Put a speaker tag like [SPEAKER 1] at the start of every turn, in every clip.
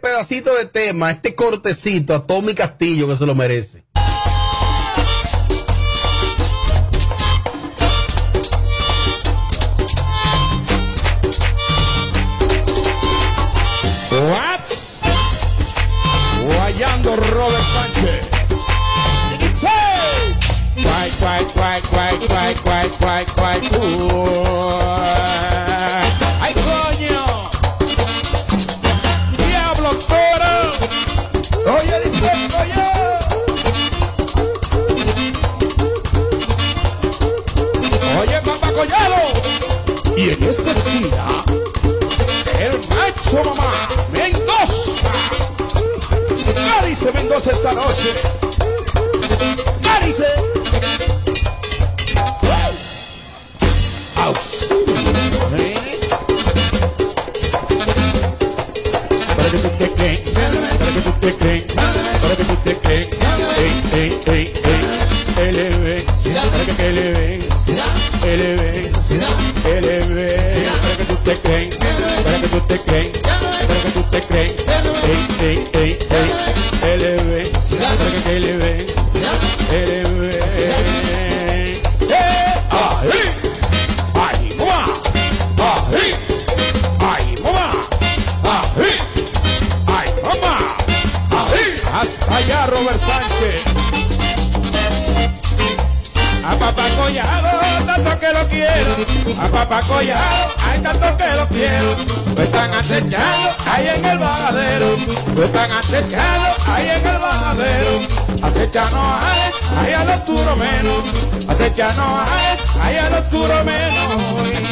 [SPEAKER 1] pedacito de tema, este cortecito a Tommy Castillo que se lo merece.
[SPEAKER 2] What? Guayando Robert Sánchez. Quack, quack, quack, quack, quack, quack, quack, quack. ¡Ay, Y en esta esquina, el macho mamá, Mendoza. ¿Qué dice Mendoza esta noche? ¿Qué te crees, para que tú te crees, A papá Collado, hay tanto que lo quiero. Lo están acechando ahí en el vagadero. Lo están acechando ahí en el vagadero. Acechando ahí, ahí al oscuro menos. Acechando ahí, ahí al oscuro menos.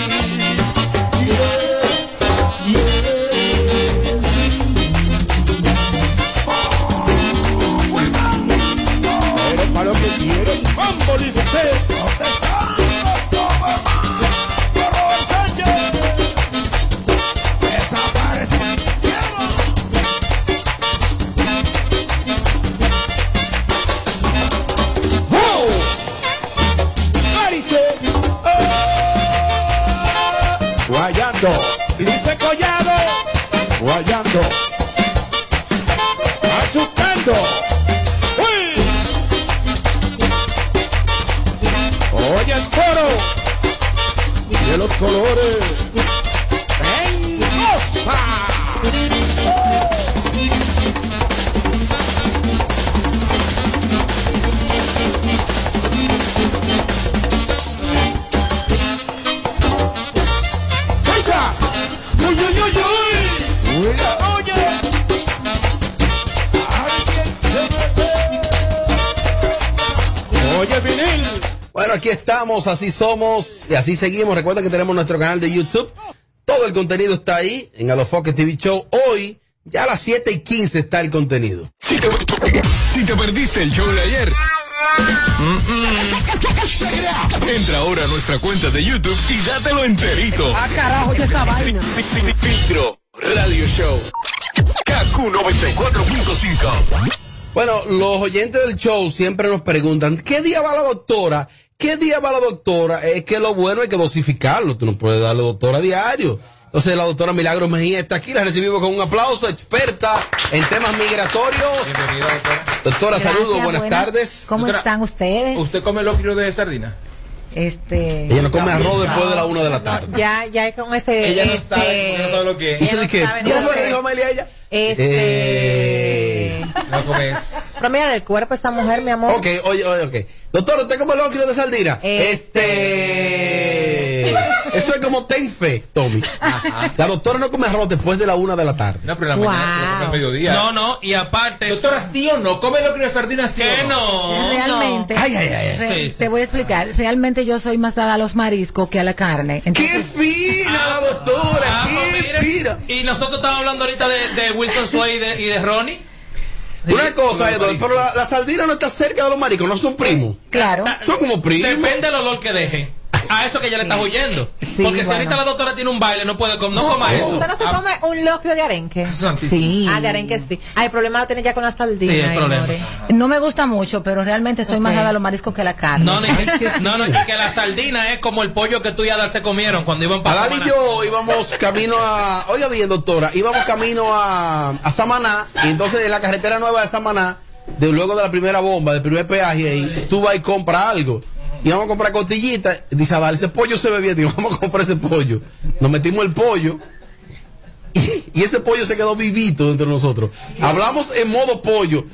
[SPEAKER 1] Así somos y así seguimos. Recuerda que tenemos nuestro canal de YouTube. Todo el contenido está ahí en Alofoque TV Show. Hoy, ya a las 7 y 15 está el contenido.
[SPEAKER 3] Si te, si te perdiste el show de ayer. mm, mm, Entra ahora a nuestra cuenta de YouTube y dátelo enterito.
[SPEAKER 4] Ah, carajo, esa esta vaina.
[SPEAKER 3] Fi- fi- fi- Filtro Radio Show. KQ 94.5.
[SPEAKER 1] Bueno, los oyentes del show siempre nos preguntan, ¿qué día va la doctora? ¿Qué día va la doctora? Es que lo bueno hay que dosificarlo. Tú no puedes darle doctora a diario. Entonces la doctora Milagro Mejía está aquí, la recibimos con un aplauso, experta en temas migratorios.
[SPEAKER 5] Bienvenida, doctora.
[SPEAKER 1] Doctora,
[SPEAKER 6] Gracias,
[SPEAKER 1] saludos, buenas,
[SPEAKER 6] buenas.
[SPEAKER 1] tardes.
[SPEAKER 6] ¿Cómo
[SPEAKER 5] Doctora,
[SPEAKER 6] están ustedes?
[SPEAKER 5] ¿Usted come locrio de sardina?
[SPEAKER 6] Este.
[SPEAKER 1] Ella no come arroz después de la una de la tarde.
[SPEAKER 6] Ya, ya con ese.
[SPEAKER 5] Ella no
[SPEAKER 6] este,
[SPEAKER 5] sabe, no sabe lo que es.
[SPEAKER 1] De
[SPEAKER 6] no
[SPEAKER 1] que,
[SPEAKER 6] sabe,
[SPEAKER 1] ¿cómo
[SPEAKER 6] no
[SPEAKER 1] fue que
[SPEAKER 6] sabe.
[SPEAKER 1] dijo Amelia ella?
[SPEAKER 6] Este.
[SPEAKER 1] Eh.
[SPEAKER 5] No comes.
[SPEAKER 6] Pero mira, del cuerpo esta mujer, mi amor.
[SPEAKER 1] Ok, oye, oye, ok. Doctor, ¿usted come locrio de sardina?
[SPEAKER 6] Este-
[SPEAKER 1] Este. Eso es como ten fe, Tommy. La doctora no come arroz después de la una de la tarde.
[SPEAKER 5] No, pero en la
[SPEAKER 6] Wow.
[SPEAKER 5] mañana al mediodía.
[SPEAKER 7] No, no, y aparte.
[SPEAKER 5] Doctora, ¿sí o no? ¿Come locrio de sardina sí
[SPEAKER 7] que
[SPEAKER 5] o no?
[SPEAKER 7] no.
[SPEAKER 6] Realmente.
[SPEAKER 1] Ay, ay, ay, ay.
[SPEAKER 6] re-. Te voy a explicar. Realmente yo soy más dada a los mariscos que a la carne.
[SPEAKER 1] ¡Qué
[SPEAKER 6] Entonces,
[SPEAKER 1] fina la doctora!
[SPEAKER 7] Ah,
[SPEAKER 1] ¡Qué
[SPEAKER 7] pues
[SPEAKER 1] fina!
[SPEAKER 7] Y nosotros estamos hablando ahorita de, de Wilson Sway y de, y de Ronnie.
[SPEAKER 1] Una cosa, Eduardo, pero la, la sardina no está cerca de los maricos, no son primos.
[SPEAKER 6] claro.
[SPEAKER 1] Son como primos.
[SPEAKER 7] Depende del olor que deje. A eso que ella le está huyendo.
[SPEAKER 6] Sí,
[SPEAKER 7] Porque si
[SPEAKER 6] bueno.
[SPEAKER 7] ahorita la doctora tiene un baile, no puede comer, no coma eso.
[SPEAKER 4] ¿Usted no se
[SPEAKER 7] Ah,
[SPEAKER 4] come un locrio de arenque?
[SPEAKER 7] santísimo.
[SPEAKER 6] Sí.
[SPEAKER 4] Ah, de arenque sí. Ah, el problema lo tiene ya con la sardina.
[SPEAKER 7] Sí, el
[SPEAKER 4] ay,
[SPEAKER 7] problema.
[SPEAKER 4] more.
[SPEAKER 6] No me gusta mucho, pero realmente soy más dada a los mariscos que la carne.
[SPEAKER 7] No, ni- no, no, y que la sardina es como el pollo que tú y Adal se comieron cuando iban para
[SPEAKER 1] Adal y yo íbamos camino a. Oiga bien, doctora, íbamos camino a, a Samaná. Y entonces en la carretera nueva de Samaná, de, luego de la primera bomba, del primer peaje, ahí, tú vas y compras algo. Y vamos a comprar costillitas. Dice Adal, ese pollo se ve bien. Digo, vamos a comprar ese pollo. Nos metimos el pollo. Y, y ese pollo se quedó vivito entre nosotros. Hablamos en modo pollo.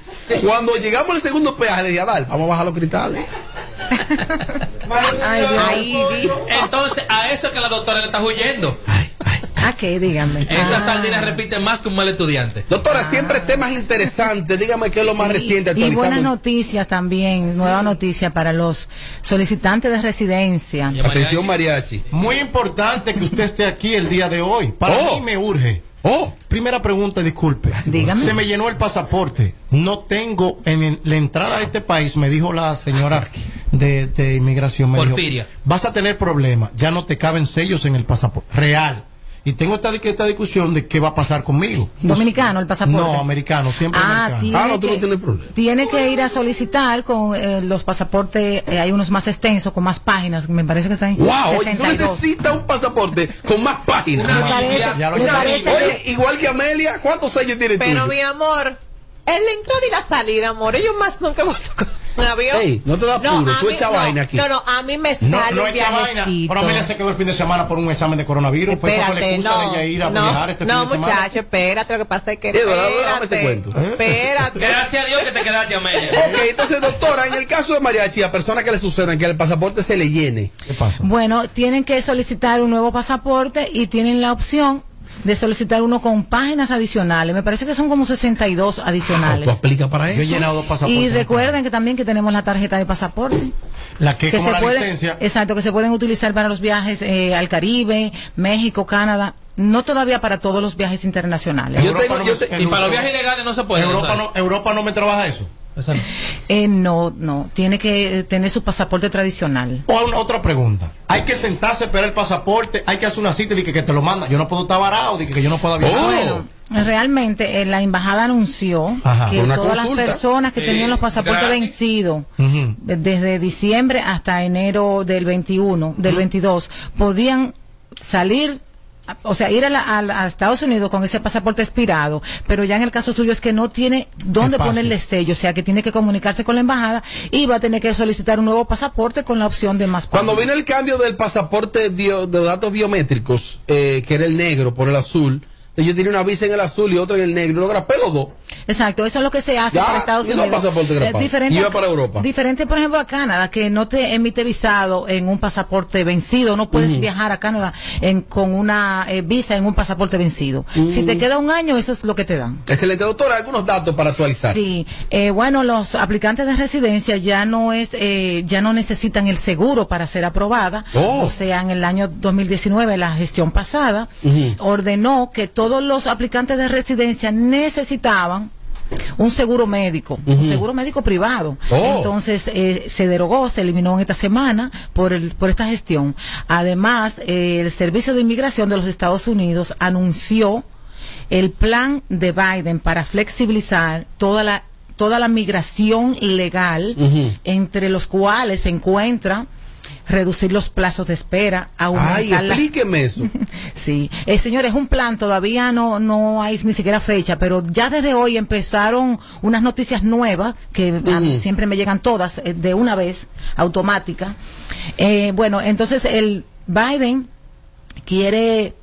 [SPEAKER 1] Cuando llegamos al segundo peaje, le dije, Adal, vamos a bajar los cristales.
[SPEAKER 4] Ay. Ay,
[SPEAKER 7] Entonces, a eso es que la doctora le está huyendo.
[SPEAKER 6] ¿A qué? Díganme.
[SPEAKER 7] Esas
[SPEAKER 6] Ah.
[SPEAKER 7] sardinas repiten más que un mal estudiante.
[SPEAKER 1] Doctora, siempre temas interesantes. Dígame qué es lo más reciente
[SPEAKER 6] Y buenas noticias también, nueva noticia para los solicitantes de residencia.
[SPEAKER 1] Atención, mariachi.
[SPEAKER 8] Muy importante que usted esté aquí el día de hoy. Para
[SPEAKER 1] Oh.
[SPEAKER 8] mí me urge.
[SPEAKER 1] Oh,
[SPEAKER 8] Primera pregunta, disculpe.
[SPEAKER 6] Dígame.
[SPEAKER 8] Se me llenó el pasaporte. No tengo en en la entrada a este país, me dijo la señora de, de inmigración. Me
[SPEAKER 7] Porfiria.
[SPEAKER 8] Dijo, Vas a tener problemas. Ya no te caben sellos en el pasaporte. Real. Y tengo esta, esta discusión de qué va a pasar conmigo.
[SPEAKER 6] Dominicano, el pasaporte.
[SPEAKER 8] No, americano, siempre
[SPEAKER 6] Ah,
[SPEAKER 8] americano.
[SPEAKER 6] tiene,
[SPEAKER 1] Ah, no, tú no
[SPEAKER 6] que,
[SPEAKER 1] tienes problema.
[SPEAKER 6] tiene que ir a solicitar con eh, los pasaportes, eh, hay unos más extensos, con más páginas, me parece que están
[SPEAKER 1] wow, oye, tú
[SPEAKER 6] 62.
[SPEAKER 1] necesitas un pasaporte con más páginas.
[SPEAKER 6] Me parece,
[SPEAKER 8] ya lo
[SPEAKER 6] me parece
[SPEAKER 1] Oye,
[SPEAKER 6] que-
[SPEAKER 1] igual que Amelia, ¿cuántos sellos tienes tú?
[SPEAKER 4] Pero mi amor, en la entrada y la salida, amor, ellos más nunca van a un avión.
[SPEAKER 1] Ey, no te da apuro,
[SPEAKER 4] a
[SPEAKER 1] tú
[SPEAKER 4] mí-
[SPEAKER 1] echa
[SPEAKER 4] no,
[SPEAKER 1] vaina aquí.
[SPEAKER 4] No, no, a mí me sale
[SPEAKER 8] No, no
[SPEAKER 4] un
[SPEAKER 8] es que vaina.
[SPEAKER 4] viajecito.
[SPEAKER 8] Pero Amelia se quedó el fin de semana por un examen de coronavirus. Pues
[SPEAKER 4] Espérate,
[SPEAKER 8] excusa
[SPEAKER 4] no,
[SPEAKER 8] de ella ir a
[SPEAKER 4] no,
[SPEAKER 8] viajar este
[SPEAKER 4] no,
[SPEAKER 8] fin de semana.
[SPEAKER 4] muchacho, espérate, lo que pasa es que espérate,
[SPEAKER 1] cuento.
[SPEAKER 4] espérate.
[SPEAKER 7] Gracias a Dios que te quedaste, Amelia.
[SPEAKER 1] Ok, entonces, doctora, en el caso de mariachi, a personas que le sucedan que el pasaporte se le llene.
[SPEAKER 8] ¿Qué pasa?
[SPEAKER 6] Bueno, tienen que solicitar un nuevo pasaporte y tienen la opción de solicitar uno con páginas adicionales. Me parece que son como 62 adicionales.
[SPEAKER 1] ¿Tú aplicas para
[SPEAKER 8] Yo he
[SPEAKER 1] eso?
[SPEAKER 8] llenado dos pasaportes.
[SPEAKER 6] Y recuerden que también que tenemos la tarjeta de pasaporte.
[SPEAKER 8] La que es como
[SPEAKER 6] se
[SPEAKER 8] la
[SPEAKER 6] pueden,
[SPEAKER 8] licencia.
[SPEAKER 6] exacto, que se pueden utilizar para los viajes eh, al Caribe, México, Canadá, no todavía para todos los viajes internacionales.
[SPEAKER 1] Yo
[SPEAKER 8] Europa
[SPEAKER 1] tengo-
[SPEAKER 8] no
[SPEAKER 1] yo
[SPEAKER 8] me-
[SPEAKER 1] te-
[SPEAKER 7] Y para los viajes ilegales no se puede.
[SPEAKER 8] Europa
[SPEAKER 7] ¿sabes?
[SPEAKER 8] no, Europa no me trabaja eso.
[SPEAKER 7] Eso no.
[SPEAKER 6] Eh, no, no, tiene que tener su pasaporte tradicional.
[SPEAKER 8] O una- otra pregunta. Hay que sentarse, esperar el pasaporte, hay que hacer una cita y que, que te lo manda. Yo no puedo estar varado, de que, yo no puedo viajar.
[SPEAKER 1] Oh.
[SPEAKER 6] Bueno, realmente eh, la embajada anunció
[SPEAKER 8] Ajá.
[SPEAKER 6] que todas
[SPEAKER 1] consulta.
[SPEAKER 6] las personas que tenían los pasaportes
[SPEAKER 7] gratis.
[SPEAKER 6] vencidos desde diciembre hasta enero del 21, del 22, podían salir o sea, ir a, la- a Estados Unidos con ese pasaporte expirado, pero ya en el caso suyo es que no tiene dónde
[SPEAKER 8] Espacio.
[SPEAKER 6] ponerle sello, o sea, que tiene que comunicarse con la embajada y va a tener que solicitar un nuevo pasaporte con la opción de más
[SPEAKER 1] Cuando vino el cambio del pasaporte bio- de datos biométricos, eh, que era el negro por el azul, yo tenía una visa en el azul y otra en el negro, lo grapé los dos.
[SPEAKER 6] Exacto, eso es lo que se hace
[SPEAKER 1] Ya,
[SPEAKER 6] para Estados
[SPEAKER 1] y
[SPEAKER 6] Unidos.
[SPEAKER 1] pasaporte grapado.
[SPEAKER 6] diferente,
[SPEAKER 1] Iba para Europa.
[SPEAKER 6] Diferente, por ejemplo, a Canadá, que no te emite visado en un pasaporte vencido. No puedes viajar a Canadá en, con una eh, visa en un pasaporte vencido. Si te queda un año, eso es lo que te dan.
[SPEAKER 1] Excelente, doctora, algunos datos para actualizar.
[SPEAKER 6] Sí, eh, bueno, los aplicantes de residencia ya no es, eh, ya no necesitan el seguro para ser aprobada.
[SPEAKER 1] Oh.
[SPEAKER 6] O sea, en el año 2019, la gestión pasada ordenó que todos los aplicantes de residencia necesitaban un seguro médico, un seguro médico privado.
[SPEAKER 1] Oh.
[SPEAKER 6] Entonces eh, se derogó, se eliminó en esta semana por el, por esta gestión. Además, eh, el Servicio de Inmigración de los Estados Unidos anunció el plan de Biden para flexibilizar toda la toda la migración legal entre los cuales se encuentra reducir los plazos de espera,
[SPEAKER 1] Ay,
[SPEAKER 6] aumentar las
[SPEAKER 1] explíqueme eso.
[SPEAKER 6] Sí, eh, señores, un plan, todavía no, no hay ni siquiera fecha, pero ya desde hoy empezaron unas noticias nuevas, que mí
[SPEAKER 1] Ujú.
[SPEAKER 6] siempre me llegan todas eh, de una vez, automática. Eh, bueno, entonces el Biden quiere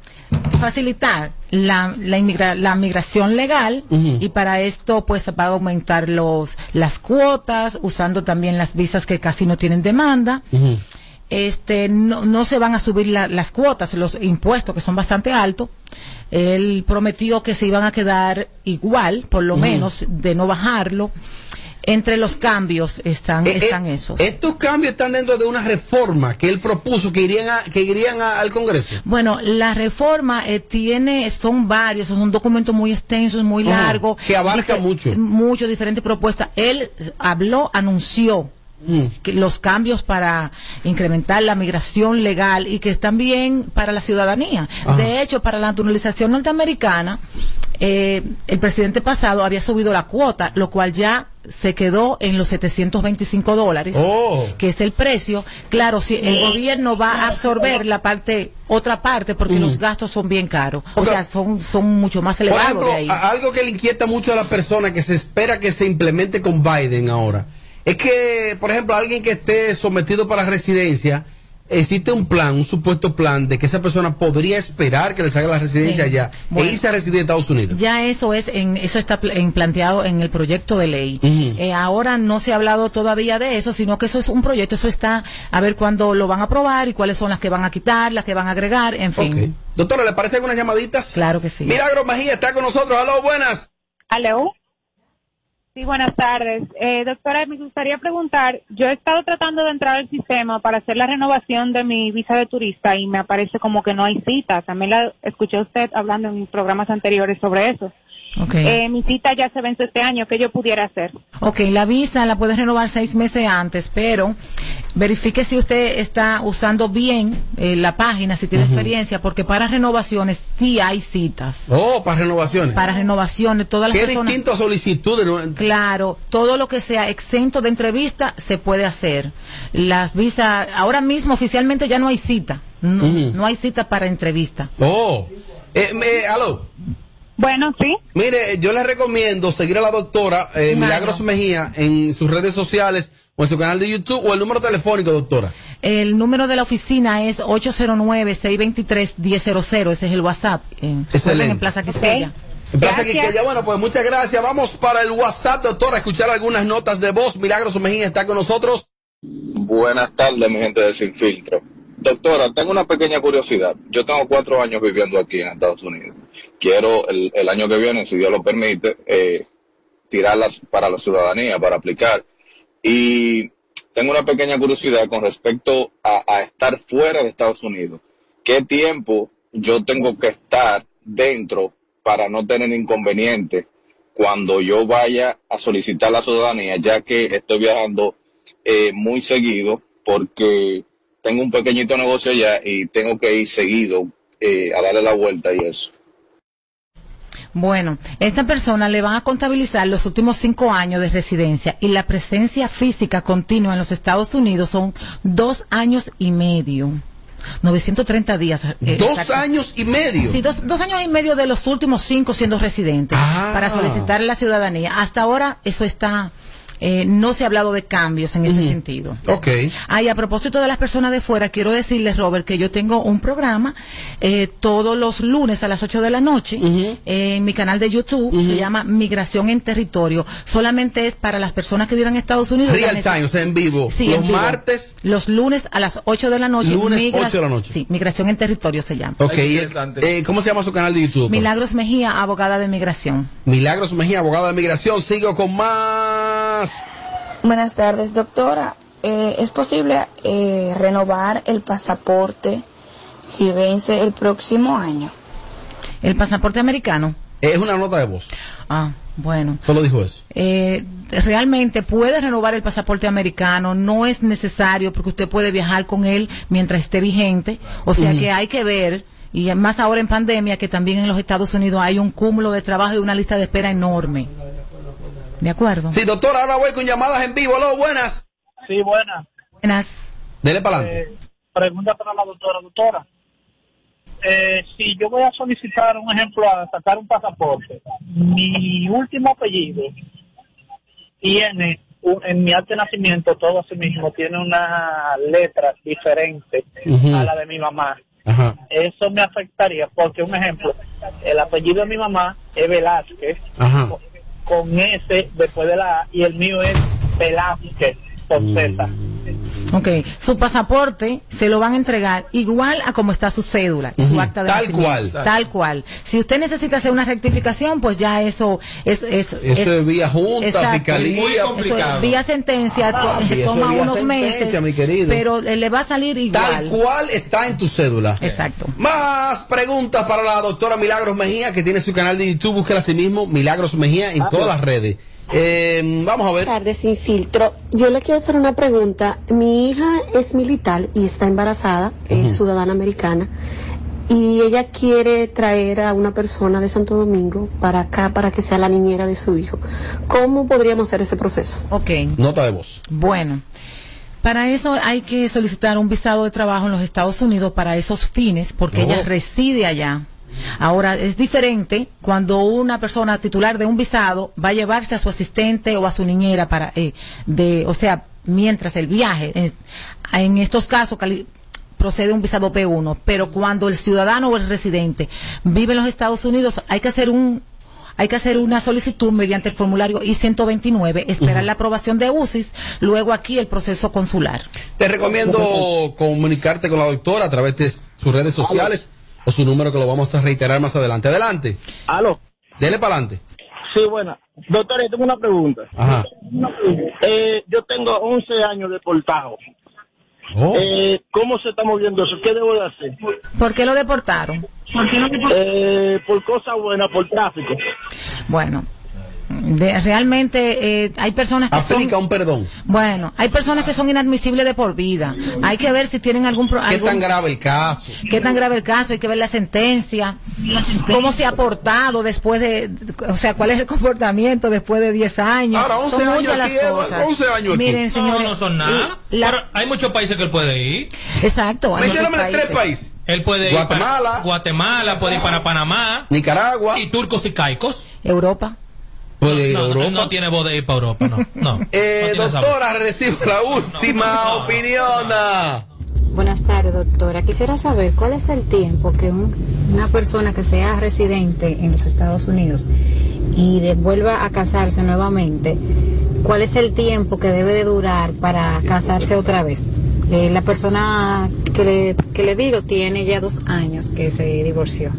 [SPEAKER 6] facilitar la, la, inmigra- la migración legal y para esto pues va a aumentar los las cuotas usando también las visas que casi no tienen demanda
[SPEAKER 1] Ujú.
[SPEAKER 6] Este no, no se van a subir la- las cuotas, los impuestos que son bastante altos. Él prometió que se iban a quedar igual, por lo menos, de no bajarlo. Entre los cambios están,
[SPEAKER 1] Eh, eh,
[SPEAKER 6] están esos.
[SPEAKER 1] Estos cambios están dentro de una reforma que él propuso que irían, a- que irían a- al Congreso.
[SPEAKER 6] Bueno, la reforma eh, tiene, son varios, es un documento muy extenso, muy
[SPEAKER 1] Ajá,
[SPEAKER 6] largo.
[SPEAKER 1] que abarca mucho.
[SPEAKER 6] Mucho, diferentes propuestas. Él habló, anunció. Que los cambios para incrementar la migración legal y que están bien para la ciudadanía.
[SPEAKER 1] Ajá.
[SPEAKER 6] De hecho, para la naturalización norteamericana, eh, el presidente pasado había subido la cuota, lo cual ya se quedó en los 725 dólares,
[SPEAKER 1] Oh.
[SPEAKER 6] que es el precio. Claro, si el gobierno va a absorber la parte, otra parte, porque los gastos son bien caros. O sea, son, son mucho más elevados de ahí.
[SPEAKER 1] algo que le inquieta mucho a la persona que se espera que se implemente con Biden ahora, es que, por ejemplo, alguien que esté sometido para residencia, existe un plan, un supuesto plan de que esa persona podría esperar que le salga la residencia
[SPEAKER 6] Sí.
[SPEAKER 1] allá
[SPEAKER 6] Bueno.
[SPEAKER 1] e irse a residir en Estados Unidos.
[SPEAKER 6] Ya eso es, en, eso está en planteado en el proyecto de ley. Eh, ahora no se ha hablado todavía de eso, sino que eso es un proyecto, eso está a ver cuándo lo van a aprobar y cuáles son las que van a quitar, las que van a agregar, en fin.
[SPEAKER 1] Ok. Doctora, ¿le parece algunas llamaditas?
[SPEAKER 6] Claro que sí.
[SPEAKER 1] Milagro Mejía está con nosotros. Aló, buenas.
[SPEAKER 9] Aló. Sí, buenas tardes. Eh, doctora, me gustaría preguntar, yo he estado tratando de entrar al sistema para hacer la renovación de mi visa de turista y me aparece como que no hay cita. También la escuché usted hablando en programas anteriores sobre eso.
[SPEAKER 6] Ok.
[SPEAKER 9] Eh, mi cita ya se vence este año, ¿qué yo pudiera hacer?
[SPEAKER 6] Ok, la visa la puedes renovar seis meses antes, pero verifique si usted está usando bien eh, la página, si tiene experiencia, porque para renovaciones sí hay citas.
[SPEAKER 1] Oh, para renovaciones.
[SPEAKER 6] Para renovaciones, todas las
[SPEAKER 1] Qué
[SPEAKER 6] personas...
[SPEAKER 1] distinto a solicitudes. ¿no?
[SPEAKER 6] Claro, todo lo que sea exento de entrevista se puede hacer. Las visas, ahora mismo oficialmente ya no hay cita. No,
[SPEAKER 1] Ujú.
[SPEAKER 6] no hay cita para entrevista.
[SPEAKER 1] Oh. Eh, me- aló.
[SPEAKER 9] Bueno, sí.
[SPEAKER 1] Mire, yo le recomiendo seguir a la doctora eh, Milagros. Mejía en sus redes sociales o en su canal de YouTube o el número telefónico, doctora.
[SPEAKER 6] El número de la oficina es 809-623-1000. Ese es el WhatsApp. Eh,
[SPEAKER 1] Excelente.
[SPEAKER 6] en Plaza Quisqueya.
[SPEAKER 1] En Plaza
[SPEAKER 9] Gracias.
[SPEAKER 1] Quisqueya. Bueno, pues muchas gracias. Vamos para el WhatsApp, doctora, a escuchar algunas notas de voz. Milagros Mejía está con nosotros.
[SPEAKER 10] Buenas tardes, mi gente de Sin Filtro. Doctora, tengo una pequeña curiosidad. Yo tengo cuatro años viviendo aquí en Estados Unidos. Quiero el, año que viene, si Dios lo permite, eh, tirarlas para la ciudadanía, para aplicar. Y tengo una pequeña curiosidad con respecto a, a estar fuera de Estados Unidos. ¿Qué tiempo yo tengo que estar dentro para no tener inconveniente cuando yo vaya a solicitar la ciudadanía, ya que estoy viajando eh, muy seguido porque tengo un pequeñito negocio allá y tengo que ir seguido eh, a darle la vuelta y eso.
[SPEAKER 6] Bueno, esta persona le van a contabilizar los últimos cinco años de residencia y la presencia física continua en los Estados Unidos son dos años y medio. 930 días. eh,
[SPEAKER 1] Dos
[SPEAKER 6] exacto.
[SPEAKER 1] años y medio.
[SPEAKER 6] Sí, dos, dos años y medio de los últimos cinco siendo residentes
[SPEAKER 1] Ah.
[SPEAKER 6] para solicitar la ciudadanía. Hasta ahora eso está, eh, no se ha hablado de cambios en ese sentido.
[SPEAKER 1] Ok.
[SPEAKER 6] Ah, y a propósito de las personas de fuera, quiero decirles, Robert, que yo tengo un programa eh, todos los lunes a las 8 de la noche eh, en mi canal de YouTube. Se llama Migración en Territorio. Solamente es para las personas que viven en Estados Unidos.
[SPEAKER 1] Real time, o sea, en vivo.
[SPEAKER 6] Sí,
[SPEAKER 1] Los
[SPEAKER 6] en vivo.
[SPEAKER 1] martes.
[SPEAKER 6] Los lunes a las 8 de la noche.
[SPEAKER 1] Lunes,
[SPEAKER 6] Migra-
[SPEAKER 1] 8 de la noche.
[SPEAKER 6] Sí, Migración en Territorio se llama.
[SPEAKER 1] Ok.
[SPEAKER 5] Ay,
[SPEAKER 1] eh, ¿Cómo se llama su canal de YouTube?
[SPEAKER 6] Milagros Mejía, abogada de migración.
[SPEAKER 1] Milagros Mejía, abogado de migración. Sigo con más.
[SPEAKER 11] Buenas tardes, doctora. Eh, ¿Es posible eh, renovar el pasaporte si vence el próximo año?
[SPEAKER 6] El pasaporte americano.
[SPEAKER 1] Es una nota de voz.
[SPEAKER 6] Ah, bueno.
[SPEAKER 1] Solo dijo eso.
[SPEAKER 6] Eh, realmente puede renovar el pasaporte americano, no es necesario porque usted puede viajar con él mientras esté vigente, o sea que hay que ver, y más ahora en pandemia, que también en los Estados Unidos hay un cúmulo de trabajo y una lista de espera enorme. ¿De acuerdo?
[SPEAKER 1] Sí, doctora, ahora voy con llamadas en vivo. Aló, buenas.
[SPEAKER 12] Sí, buena.
[SPEAKER 6] Buenas.
[SPEAKER 1] Dele para adelante.
[SPEAKER 12] Eh, pregunta para la doctora. Doctora, eh, si yo voy a solicitar, un ejemplo, a sacar un pasaporte, mi último apellido tiene, un- en mi acta de nacimiento, todo así mismo, tiene una letra diferente a la de mi mamá.
[SPEAKER 1] Ajá.
[SPEAKER 12] Eso me afectaría porque, un ejemplo, el apellido de mi mamá es Velázquez,
[SPEAKER 1] Ajá.
[SPEAKER 12] Con S después de la A, y el mío es Velázquez, con Z.
[SPEAKER 6] Ok, su pasaporte se lo van a entregar igual a como está su cédula, y su
[SPEAKER 1] Ujú,
[SPEAKER 6] acta de
[SPEAKER 1] tal cual.
[SPEAKER 6] Tal cual. Si usted necesita hacer una rectificación, pues ya eso es... es
[SPEAKER 1] Eso es vía junta,
[SPEAKER 6] exacto.
[SPEAKER 1] fiscalía.
[SPEAKER 5] Muy
[SPEAKER 6] Eso
[SPEAKER 5] complicado.
[SPEAKER 6] es vía sentencia, to-
[SPEAKER 1] Ah,
[SPEAKER 6] toma
[SPEAKER 1] es vía
[SPEAKER 6] unos
[SPEAKER 1] sentencia,
[SPEAKER 6] meses,
[SPEAKER 1] mi querido.
[SPEAKER 6] pero le va a salir igual.
[SPEAKER 1] Tal cual está en tu cédula.
[SPEAKER 6] Exacto.
[SPEAKER 1] Más preguntas para la doctora Milagros Mejía, que tiene su canal de YouTube. Búsquela a sí mismo, Milagros Mejía, en todas las redes. Eh, vamos a ver.
[SPEAKER 13] Buenas tardes, sin filtro. Yo le quiero hacer una pregunta. Mi hija es militar y está embarazada, es ciudadana americana, y ella quiere traer a una persona de Santo Domingo para acá para que sea la niñera de su hijo. ¿Cómo podríamos hacer ese proceso?
[SPEAKER 6] Ok.
[SPEAKER 1] Nota de voz.
[SPEAKER 6] Bueno, para eso hay que solicitar un visado de trabajo en los Estados Unidos para esos fines, porque ella reside allá. Ahora, es diferente cuando una persona titular de un visado va a llevarse a su asistente o a su niñera para, eh, de, o sea, mientras el viaje. eh, en estos casos, cali- procede un visado P1, pero cuando el ciudadano o el residente vive en los Estados Unidos, hay que hacer un hay que hacer una solicitud mediante el formulario I-129, esperar la aprobación de UCIS, luego aquí el proceso consular.
[SPEAKER 1] Te recomiendo comunicarte con la doctora a través de sus redes sociales o su número que lo vamos a reiterar más adelante. Adelante.
[SPEAKER 12] Aló.
[SPEAKER 1] Dele para adelante.
[SPEAKER 12] Sí, buena. Doctor, yo tengo una pregunta.
[SPEAKER 1] Ajá.
[SPEAKER 12] Eh, yo tengo 11 años deportado.
[SPEAKER 1] Oh.
[SPEAKER 12] Eh, ¿Cómo se está moviendo eso? ¿Qué debo de hacer?
[SPEAKER 6] ¿Por qué lo deportaron?
[SPEAKER 12] Eh, por cosas buenas, por tráfico.
[SPEAKER 6] Bueno, de- realmente eh, hay personas que
[SPEAKER 1] Aplica
[SPEAKER 6] son...
[SPEAKER 1] un perdón.
[SPEAKER 6] Bueno, hay personas que son inadmisibles de por vida. Hay que ver si tienen algún...
[SPEAKER 1] ¿Qué
[SPEAKER 6] algún-
[SPEAKER 1] tan grave el caso?
[SPEAKER 6] qué tan grave el caso, hay que ver la sentencia, cómo se ha portado después de, o sea, cuál es el comportamiento después de 10 años.
[SPEAKER 1] Ahora, 11
[SPEAKER 6] Son
[SPEAKER 1] años aquí,
[SPEAKER 6] las
[SPEAKER 1] Eva,
[SPEAKER 6] cosas.
[SPEAKER 1] 11 años aquí.
[SPEAKER 6] Miren, señores.
[SPEAKER 7] no, no son nada.
[SPEAKER 6] la-
[SPEAKER 7] Pero hay muchos países que él puede ir.
[SPEAKER 6] Exacto. hay
[SPEAKER 1] Mencióname
[SPEAKER 6] muchos
[SPEAKER 1] tres países.
[SPEAKER 7] Él puede ir
[SPEAKER 1] Guatemala.
[SPEAKER 7] para Guatemala, puede ir para Panamá.
[SPEAKER 1] Nicaragua.
[SPEAKER 7] Y turcos y caicos.
[SPEAKER 6] Europa.
[SPEAKER 1] Puede ir a
[SPEAKER 7] No, no,
[SPEAKER 1] Europa.
[SPEAKER 7] él no tiene voz de ir para Europa, no. no.
[SPEAKER 1] Eh, doctora, recibo la última opinión.
[SPEAKER 14] Buenas tardes, doctora. Quisiera saber cuál es el tiempo que un- una persona que sea residente en los Estados Unidos y de- vuelva a casarse nuevamente, cuál es el tiempo que debe de durar para casarse otra vez. Eh, la persona que le, que le digo tiene ya dos años que se divorció.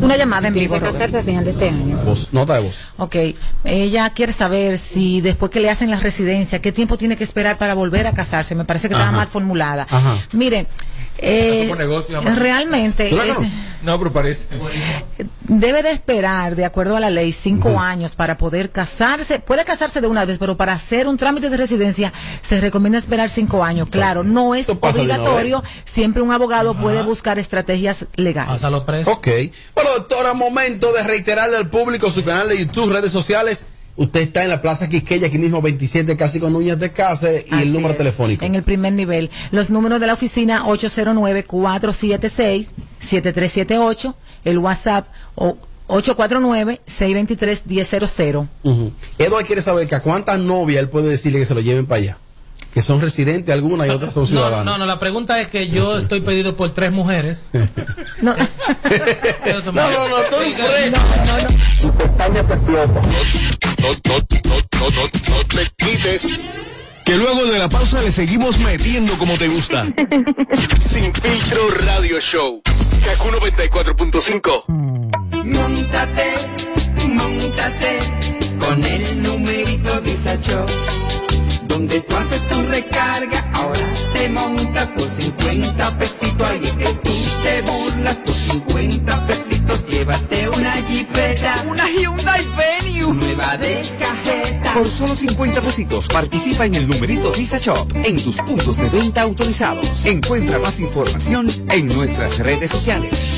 [SPEAKER 6] Una llamada en vivo. Robert.
[SPEAKER 14] casarse a final de este año.
[SPEAKER 1] Voz, nota de voz.
[SPEAKER 6] Ok, ella quiere saber si después que le hacen la residencia, qué tiempo tiene que esperar para volver a casarse. Me parece que estaba
[SPEAKER 5] Ajá.
[SPEAKER 6] mal formulada.
[SPEAKER 5] Ajá.
[SPEAKER 6] Mire, eh,
[SPEAKER 5] negocio,
[SPEAKER 6] realmente.
[SPEAKER 5] No, pero parece.
[SPEAKER 6] debe de esperar, de acuerdo a la ley, cinco años para poder casarse. Puede casarse de una vez, pero para hacer un trámite de residencia se recomienda esperar cinco años. Claro, no es obligatorio. Siempre un abogado puede buscar estrategias legales.
[SPEAKER 1] Ok. Bueno, doctora, momento de reiterarle al público su canal de YouTube, redes sociales. Usted está en la Plaza Quisqueya, aquí mismo 27, casi con Núñez de Cáceres, y el número
[SPEAKER 6] es,
[SPEAKER 1] telefónico.
[SPEAKER 6] En el primer nivel. Los números de la oficina 809-476-7378. El WhatsApp o 849-623-1000.
[SPEAKER 1] Ujú. Eduardo quiere saber que a cuántas novias él puede decirle que se lo lleven para allá. Que son residentes algunas y otras son
[SPEAKER 7] No,
[SPEAKER 1] ciudadanas.
[SPEAKER 7] no, no, la pregunta es que yo estoy pedido por tres mujeres.
[SPEAKER 6] No,
[SPEAKER 1] no, no, no, tú eres
[SPEAKER 3] te explota. No, no, no, no, no, no te quites. Que luego de la pausa le seguimos metiendo como te gusta. Sin filtro radio show. Kaku 94.5.
[SPEAKER 15] Montate, montate con el numerito Disacho. Donde tú haces tu recarga, ahora te montas por 50 pesitos. Ahí es que tú te burlas por 50 pesitos. Llévate una jipeta, una Hyundai Nueva de cajeta.
[SPEAKER 2] Por solo 50 pesitos participa en el numerito Visa Shop en tus puntos de venta autorizados. Encuentra más información en nuestras redes sociales.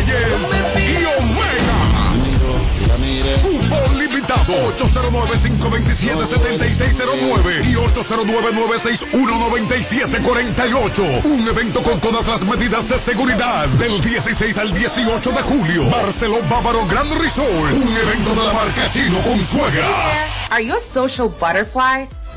[SPEAKER 3] Limitado 809-527-7609 y 809-961-9748. Un evento con todas las medidas de seguridad del 16 al 18 de julio. Barceló Bávaro Grand Resort. Un evento de la marca Chino con suegra.
[SPEAKER 16] Are you a social butterfly?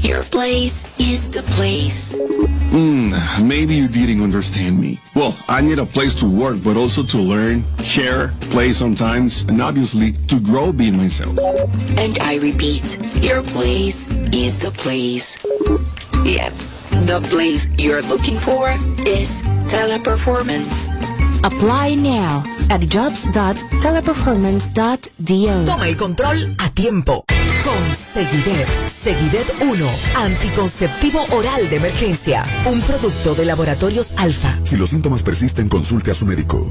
[SPEAKER 17] Your place is the place.
[SPEAKER 3] Hmm, maybe you didn't understand me. Well, I need a place to work, but also to learn, share, play sometimes, and obviously to grow being myself.
[SPEAKER 17] And I repeat, your place is the place. Yep, the place you're looking for is teleperformance.
[SPEAKER 18] Apply now at jobs.teleperformance.do.
[SPEAKER 19] Toma el control a tiempo. Con Seguidet. Seguidet 1. Anticonceptivo oral de emergencia. Un producto de laboratorios alfa.
[SPEAKER 20] Si los síntomas persisten, consulte a su médico.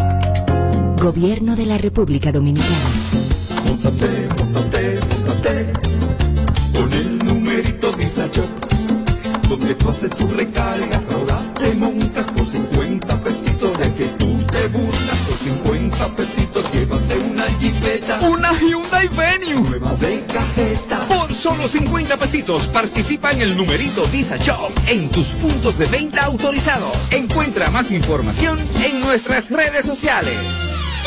[SPEAKER 18] Gobierno de la República Dominicana.
[SPEAKER 15] Móntate, móntate, móntate Con el numerito Disacho Donde tú haces tu recarga Ahora te montas por 50 pesitos De que tú te burlas Por 50 pesitos Llévate una jipeta
[SPEAKER 2] Una Hyundai Venue.
[SPEAKER 15] Nueva de cajeta
[SPEAKER 2] Por solo 50 pesitos participa en el numerito Shop en tus puntos de venta autorizados. Encuentra más información en nuestras redes sociales.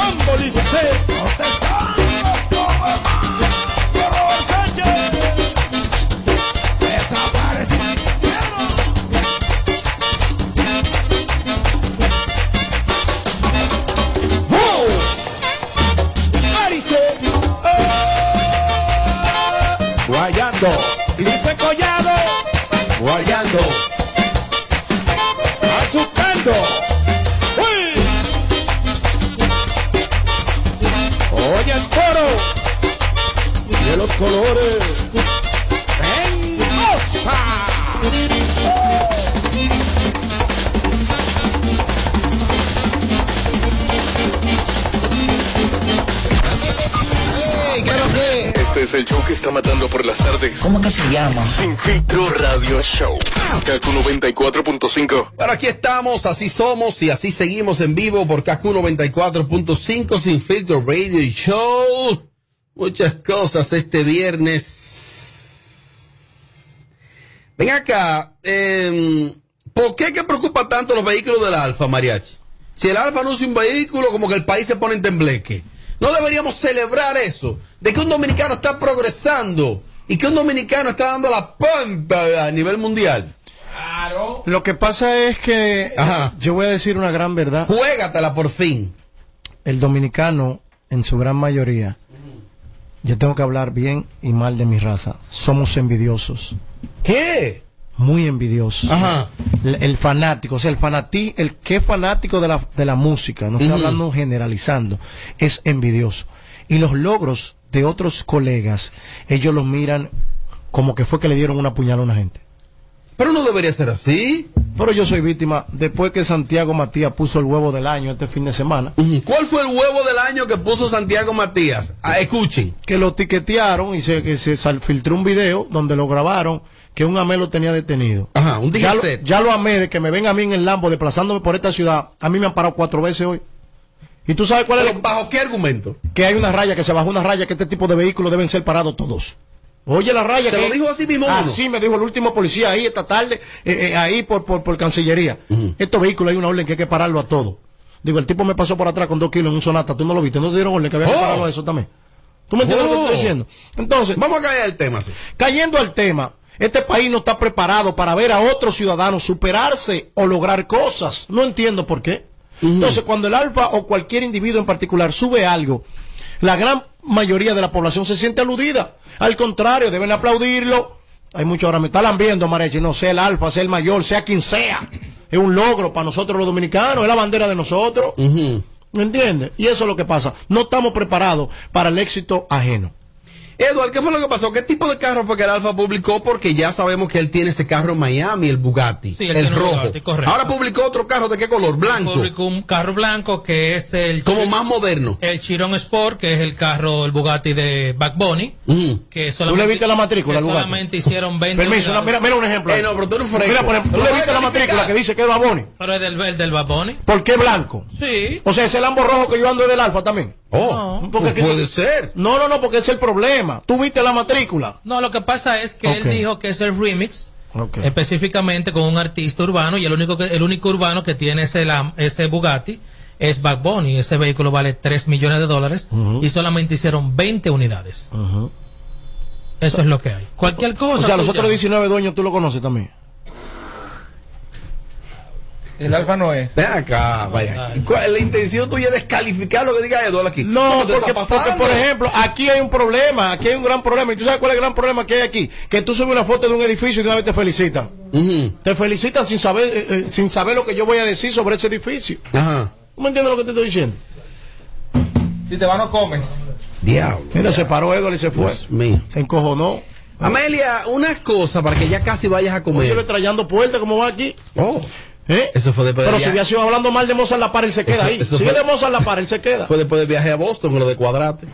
[SPEAKER 8] Vamos,
[SPEAKER 3] Liceo. Matando por las tardes.
[SPEAKER 21] ¿Cómo que se llama?
[SPEAKER 3] Sin filtro radio show. KQ 94.5.
[SPEAKER 1] Pero aquí estamos, así somos y así seguimos en vivo por KQ 94.5 Sin Filtro Radio Show. Muchas cosas este viernes. Ven acá, eh, ¿por qué que preocupa tanto los vehículos del Alfa, Mariachi? Si el Alfa no es un vehículo, como que el país se pone en tembleque. No deberíamos celebrar eso, de que un dominicano está progresando y que un dominicano está dando la pompa a nivel mundial.
[SPEAKER 8] Lo que pasa es que yo voy a decir una gran verdad.
[SPEAKER 1] Juégatela por fin.
[SPEAKER 8] El dominicano, en su gran mayoría, yo tengo que hablar bien y mal de mi raza. Somos envidiosos.
[SPEAKER 1] ¿Qué?
[SPEAKER 8] Muy envidiosos.
[SPEAKER 1] Ajá.
[SPEAKER 8] El, el fanático, o sea, el fanatí, el que es fanático de la, de la música, no estoy hablando generalizando, es envidioso. Y los logros de otros colegas, ellos los miran como que fue que le dieron una puñalada a una gente.
[SPEAKER 1] Pero no debería ser así.
[SPEAKER 8] Pero yo soy víctima después que Santiago Matías puso el huevo del año este fin de semana.
[SPEAKER 1] ¿Cuál fue el huevo del año que puso Santiago Matías? Ah, escuchen.
[SPEAKER 8] Que lo tiquetearon y se, que se filtró un video donde lo grabaron que un amé lo tenía detenido.
[SPEAKER 1] Ajá, un
[SPEAKER 8] ya, lo, ya lo amé de que me ven a mí en el Lambo desplazándome por esta ciudad. A mí me han parado cuatro veces hoy. ¿Y tú sabes cuál es
[SPEAKER 1] ¿Bajo qué argumento?
[SPEAKER 8] Que hay una raya, que se bajó una raya, que este tipo de vehículos deben ser parados todos. Oye la raya
[SPEAKER 1] ¿Te
[SPEAKER 8] que
[SPEAKER 1] lo dijo así mismo?
[SPEAKER 8] Así me dijo el último policía ahí esta tarde, eh, eh, ahí por, por, por Cancillería. Estos vehículos hay una orden que hay que pararlo a todo. Digo, el tipo me pasó por atrás con dos kilos en un sonata, tú no lo viste, no te dieron orden que había que
[SPEAKER 1] Oh.
[SPEAKER 8] pararlo a eso también. ¿Tú me entiendes lo que
[SPEAKER 1] Oh.
[SPEAKER 8] estoy diciendo? Entonces,
[SPEAKER 1] Vamos a caer al tema. sí.
[SPEAKER 8] cayendo al tema, este país no está preparado para ver a otros ciudadanos superarse o lograr cosas. No entiendo por qué. Entonces, cuando el alfa o cualquier individuo en particular sube algo, la gran mayoría de la población se siente aludida. Al contrario, deben aplaudirlo. Hay mucho ahora me están viendo, Marechi, no sea el alfa, sea el mayor, sea quien sea. Es un logro para nosotros los dominicanos, es la bandera de nosotros. ¿Me entiendes? Y eso es lo que pasa. No estamos preparados para el éxito ajeno.
[SPEAKER 1] Eduardo, ¿qué fue lo que pasó? ¿Qué tipo de carro fue que el Alfa publicó? Porque ya sabemos que él tiene ese carro en Miami, el Bugatti,
[SPEAKER 7] Sí,
[SPEAKER 1] el rojo.
[SPEAKER 7] Bugatti, correcto.
[SPEAKER 1] Ahora publicó otro carro de qué color? Blanco.
[SPEAKER 7] Publicó un carro blanco que es el
[SPEAKER 1] Como más moderno.
[SPEAKER 7] el Chiron Sport, que es el carro, el Bugatti de Back Bunny, que
[SPEAKER 8] ¿Tú le viste la matrícula
[SPEAKER 7] que
[SPEAKER 8] al Bugatti?
[SPEAKER 7] solamente hicieron 20
[SPEAKER 8] Permiso, mira, mira un ejemplo.
[SPEAKER 1] Eh, no, pero tú eres fresco.
[SPEAKER 8] Mira, por ejemplo,
[SPEAKER 1] Lo
[SPEAKER 8] ¿tú le viste la matrícula que dice que es Baboni?
[SPEAKER 7] Pero es del, el del Bad Bunny.
[SPEAKER 8] ¿Por qué blanco?
[SPEAKER 7] Sí.
[SPEAKER 8] O sea, ese Lambo rojo que yo ando es del Alfa también.
[SPEAKER 1] Oh,
[SPEAKER 8] Porque que-
[SPEAKER 1] puede ser.
[SPEAKER 8] No, no, no, porque ese es el problema. ¿Tú viste la matrícula?
[SPEAKER 7] No, lo que pasa es que él dijo que es el remix, específicamente con un artista urbano, y el único que, el único urbano que tiene ese, ese Bugatti es Back Bunny. Ese vehículo vale 3 millones de dólares y solamente hicieron 20 unidades. Eso es lo que hay. Cualquier cosa.
[SPEAKER 8] O sea, los otros
[SPEAKER 7] llamas.
[SPEAKER 8] 19 dueños tú lo conoces también.
[SPEAKER 5] El alfa no es.
[SPEAKER 1] Ven acá, vaya. ¿Cuál- La intención tuya es descalificar lo que diga Eduardo aquí.
[SPEAKER 8] No,
[SPEAKER 1] ¿Qué te
[SPEAKER 8] porque, porque, por ejemplo, aquí hay un problema, aquí hay un gran problema. ¿Y tú sabes cuál es el gran problema que hay aquí? Que tú subes una foto de un edificio y de una vez te felicitan. Te felicitan sin saber, eh, eh, sin saber lo que yo voy a decir sobre ese edificio.
[SPEAKER 1] Ajá.
[SPEAKER 8] ¿Tú me entiendes lo que te estoy diciendo?
[SPEAKER 5] Si te va, no comes.
[SPEAKER 1] Diablo.
[SPEAKER 8] Mira, se paró Edward y se fue.
[SPEAKER 1] Dios mío.
[SPEAKER 8] Se encojonó.
[SPEAKER 1] Amelia, una cosa para que ya casi vayas a
[SPEAKER 8] Yo
[SPEAKER 1] comer.
[SPEAKER 8] le trayendo puerta, ¿cómo va aquí?
[SPEAKER 1] Oh.
[SPEAKER 8] ¿Eh?
[SPEAKER 1] Eso fue después
[SPEAKER 8] Pero si
[SPEAKER 1] viaje.
[SPEAKER 8] había sido hablando mal de Mozart La Par, él se queda
[SPEAKER 1] Eso-
[SPEAKER 8] ahí.
[SPEAKER 1] eso
[SPEAKER 8] Sigue
[SPEAKER 1] fue-
[SPEAKER 8] de Mozart La Par, él se queda.
[SPEAKER 1] Fue después del viaje a Boston con lo de Cuadrate.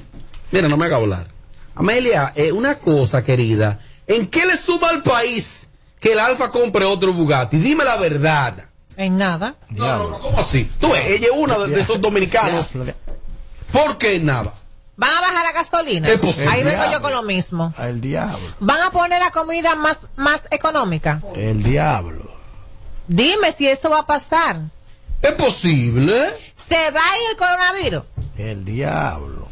[SPEAKER 1] Mira, no me haga hablar. Amelia, eh, una cosa, querida. ¿En qué le suma al país que el Alfa compre otro Bugatti? Dime la verdad.
[SPEAKER 6] En nada.
[SPEAKER 1] ¿Cómo así? Tú ves, ella es una de, de esos dominicanos. ¿Por qué nada?
[SPEAKER 22] ¿Van a bajar la gasolina?
[SPEAKER 1] Es posible.
[SPEAKER 22] Ahí vengo yo con lo mismo.
[SPEAKER 8] El diablo.
[SPEAKER 22] ¿Van a poner la comida más, más económica?
[SPEAKER 8] El diablo.
[SPEAKER 22] Dime si eso va a pasar.
[SPEAKER 1] ¿Es posible?
[SPEAKER 22] ¿Se va a ir el coronavirus?
[SPEAKER 8] El diablo.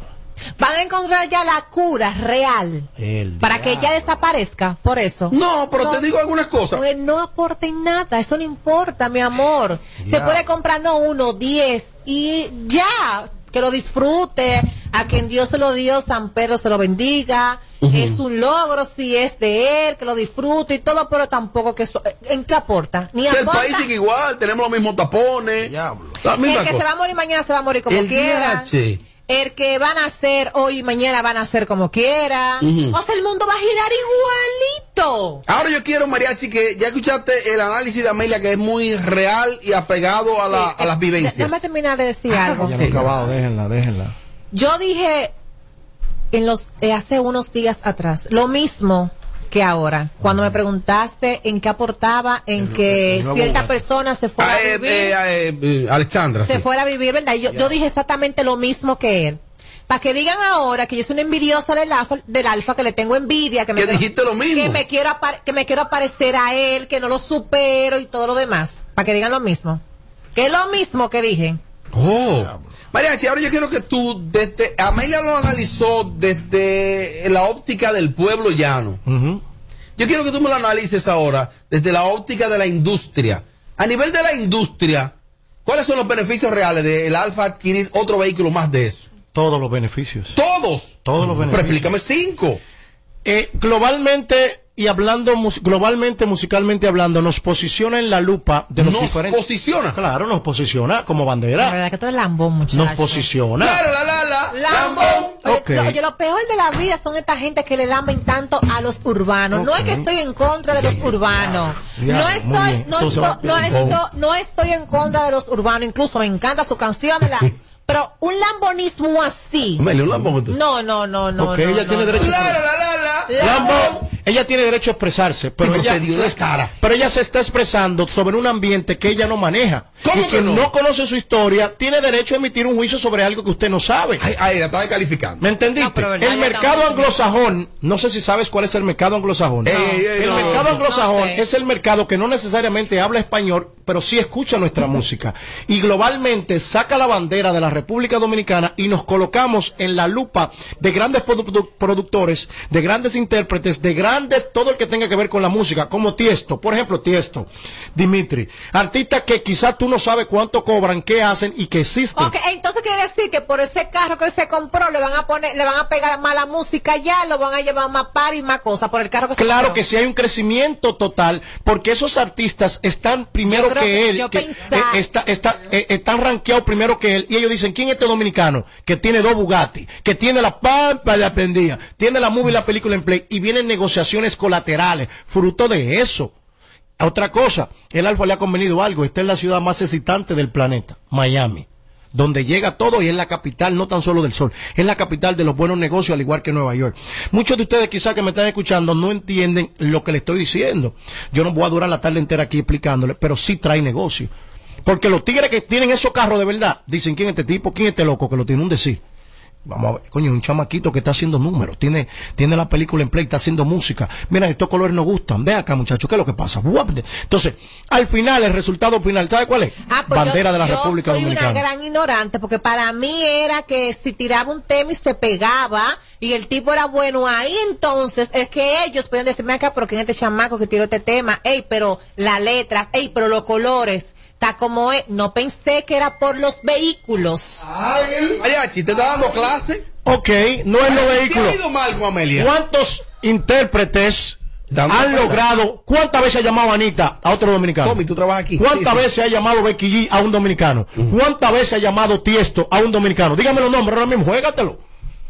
[SPEAKER 22] ¿Van a encontrar ya la cura real
[SPEAKER 8] El
[SPEAKER 22] para que ya desaparezca? Por eso.
[SPEAKER 1] No, pero te digo algunas cosas.
[SPEAKER 22] Pues no aporten nada, eso no importa, mi amor. Se puede comprar no uno, diez y ya, que lo disfrute, a quien Dios se lo dio, San Pedro se lo bendiga.
[SPEAKER 1] Ujú.
[SPEAKER 22] Es un logro, si es de él, que lo disfrute y todo, pero tampoco que eso, ¿en qué aporta? Ni
[SPEAKER 1] Que el
[SPEAKER 22] aporta.
[SPEAKER 1] país sigue igual, tenemos los mismos tapones. La
[SPEAKER 22] el
[SPEAKER 1] misma
[SPEAKER 22] que se va
[SPEAKER 1] cosa.
[SPEAKER 22] a morir mañana se va a morir como
[SPEAKER 1] El
[SPEAKER 22] quiera.
[SPEAKER 1] DH.
[SPEAKER 22] El que van a hacer hoy y mañana van a hacer como quiera.
[SPEAKER 1] Ujú.
[SPEAKER 22] O sea, el mundo va a girar igualito.
[SPEAKER 1] Ahora yo quiero, Mariachi, que ya escuchaste el análisis de Amelia, que es muy real y apegado a, la- a las vivencias.
[SPEAKER 22] Déjame terminar de decir algo.
[SPEAKER 8] Ya no he acabado, déjenla, déjenla.
[SPEAKER 22] Yo dije en los eh, hace unos días atrás lo mismo que ahora cuando me preguntaste en qué aportaba en que cierta persona se fuera
[SPEAKER 1] Ah,
[SPEAKER 22] a
[SPEAKER 1] eh,
[SPEAKER 22] vivir.
[SPEAKER 1] eh, eh, eh, Alexandra.
[SPEAKER 22] se
[SPEAKER 1] sí.
[SPEAKER 22] fuera a vivir verdad Y yo, yo dije exactamente lo mismo que él. Para que digan ahora que yo soy una envidiosa del alfa, del alfa que le tengo envidia que me
[SPEAKER 1] Que dijiste lo mismo.
[SPEAKER 22] que me quiero apar- que me quiero aparecer a él que no lo supero y todo lo demás. Para que digan lo mismo. Que es lo mismo que dije.
[SPEAKER 1] Oh. Mariachi, ahora yo quiero que tú, desde, Amelia lo analizó desde la óptica del pueblo llano. Yo quiero que tú me lo analices ahora desde la óptica de la industria. A nivel de la industria, ¿cuáles son los beneficios reales del Alfa adquirir otro vehículo más de eso?
[SPEAKER 8] Todos los beneficios.
[SPEAKER 1] Todos.
[SPEAKER 8] Todos los
[SPEAKER 1] Pero
[SPEAKER 8] beneficios.
[SPEAKER 1] explícame cinco.
[SPEAKER 8] Eh, globalmente y hablando mus- globalmente musicalmente hablando nos posiciona en la lupa de los
[SPEAKER 1] Nos
[SPEAKER 8] diferentes
[SPEAKER 1] posiciona
[SPEAKER 8] claro nos posiciona como
[SPEAKER 22] la
[SPEAKER 8] bandera
[SPEAKER 22] verdad que tú eres lambón muchacho
[SPEAKER 8] nos posiciona
[SPEAKER 1] la, la, la,
[SPEAKER 22] Lambón. Oye,
[SPEAKER 8] Ok.
[SPEAKER 22] lo- oye, lo peor de la vida son esta gente que le lamben tanto a los urbanos. No es que
[SPEAKER 8] Ok.
[SPEAKER 22] estoy en contra de los urbanos. No estoy, no, estoy, no, estoy, no estoy en contra de los urbanos. Incluso me encanta su canción, ¿verdad? Pero un lambonismo así.
[SPEAKER 1] Amelia, un lambón entonces.
[SPEAKER 22] No, no, no, no.
[SPEAKER 8] Porque
[SPEAKER 22] no,
[SPEAKER 8] ella
[SPEAKER 22] no,
[SPEAKER 8] tiene
[SPEAKER 22] no.
[SPEAKER 8] derecho
[SPEAKER 1] La, la, la, la.
[SPEAKER 8] Lambón, ella tiene derecho a expresarse, pero
[SPEAKER 1] Pero
[SPEAKER 8] ella,
[SPEAKER 1] te dio
[SPEAKER 8] se,
[SPEAKER 1] la cara.
[SPEAKER 8] pero ella se está expresando sobre un ambiente que ella no maneja.
[SPEAKER 1] ¿Cómo
[SPEAKER 8] y
[SPEAKER 1] que no?
[SPEAKER 8] no? conoce su historia tiene derecho a emitir un juicio sobre algo que usted no sabe.
[SPEAKER 1] Ay, ay, la estaba calificando.
[SPEAKER 8] ¿Me entendiste?
[SPEAKER 22] No,
[SPEAKER 8] el mercado anglosajón, no sé si sabes cuál es el mercado anglosajón. El
[SPEAKER 1] no,
[SPEAKER 8] mercado
[SPEAKER 1] no,
[SPEAKER 8] anglosajón
[SPEAKER 22] no sé.
[SPEAKER 8] es el mercado que no necesariamente habla español, pero sí escucha nuestra música. Y globalmente saca la bandera de la República Dominicana y nos colocamos en la lupa de grandes produ- productores, de grandes intérpretes, de grandes, todo el que tenga que ver con la música, como Tiesto, por ejemplo, Tiesto, Dimitri, artistas que quizás tú no sabes cuánto cobran, qué hacen y que existen.
[SPEAKER 22] Ok, entonces quiere decir que por ese carro que se compró le van a poner, le van a pegar mala música ya, lo van a llevar más par y más cosas por el carro que se
[SPEAKER 8] Claro
[SPEAKER 22] compró.
[SPEAKER 8] que sí hay un crecimiento total, porque esos artistas están primero que
[SPEAKER 22] que-
[SPEAKER 8] él,
[SPEAKER 22] yo
[SPEAKER 8] que,
[SPEAKER 22] pensaba-
[SPEAKER 8] eh, está, está, eh, están rankeados primero que él, y ellos dicen, ¿quién es este dominicano? Que tiene dos Bugatti, que tiene la pampa de la pendía, tiene la movie y la película en play, y vienen negociaciones colaterales, fruto de eso. Otra cosa, el Alfa le ha convenido algo, está en la ciudad más excitante del planeta, Miami donde llega todo y es la capital no tan solo del sol, es la capital de los buenos negocios al igual que Nueva York. Muchos de ustedes quizás que me están escuchando no entienden lo que le estoy diciendo. Yo no voy a durar la tarde entera aquí explicándole, pero sí trae negocio. Porque los tigres que tienen esos carros de verdad, dicen quién es este tipo, quién es este loco que lo tiene un decir. Vamos a ver, coño, un chamaquito que está haciendo números, tiene, tiene la película en play, está haciendo música. Mira, estos colores nos gustan. Ve acá, muchachos, ¿qué es lo que pasa? Entonces, al final, el resultado final, ¿sabe cuál es?
[SPEAKER 22] Ah, pues
[SPEAKER 8] Bandera
[SPEAKER 22] yo-
[SPEAKER 8] de la
[SPEAKER 22] yo
[SPEAKER 8] República
[SPEAKER 22] soy
[SPEAKER 8] Dominicana.
[SPEAKER 22] una gran ignorante porque para mí era que si tiraba un tema y se pegaba y el tipo era bueno ahí entonces es que ellos pueden decirme acá pero quién es este chamaco que tiró este tema ey pero las letras ey pero los colores está como es no pensé que era por los vehículos
[SPEAKER 1] Mariachi, ¿te está dando clase?
[SPEAKER 8] Ok, no es los
[SPEAKER 1] ¿Qué
[SPEAKER 8] vehículos.
[SPEAKER 1] ha ido mal con Amelia?
[SPEAKER 8] ¿Cuántos intérpretes
[SPEAKER 1] Dame
[SPEAKER 8] han logrado? ¿Cuántas veces ha llamado Anita a otro dominicano?
[SPEAKER 1] Tommy, tú trabajas aquí.
[SPEAKER 8] ¿Cuántas
[SPEAKER 1] Sí, sí.
[SPEAKER 8] veces ha llamado Becky G a un dominicano? ¿Cuántas veces ha llamado Tiesto a un dominicano? Dígame los nombres ahora mismo, juégatelo.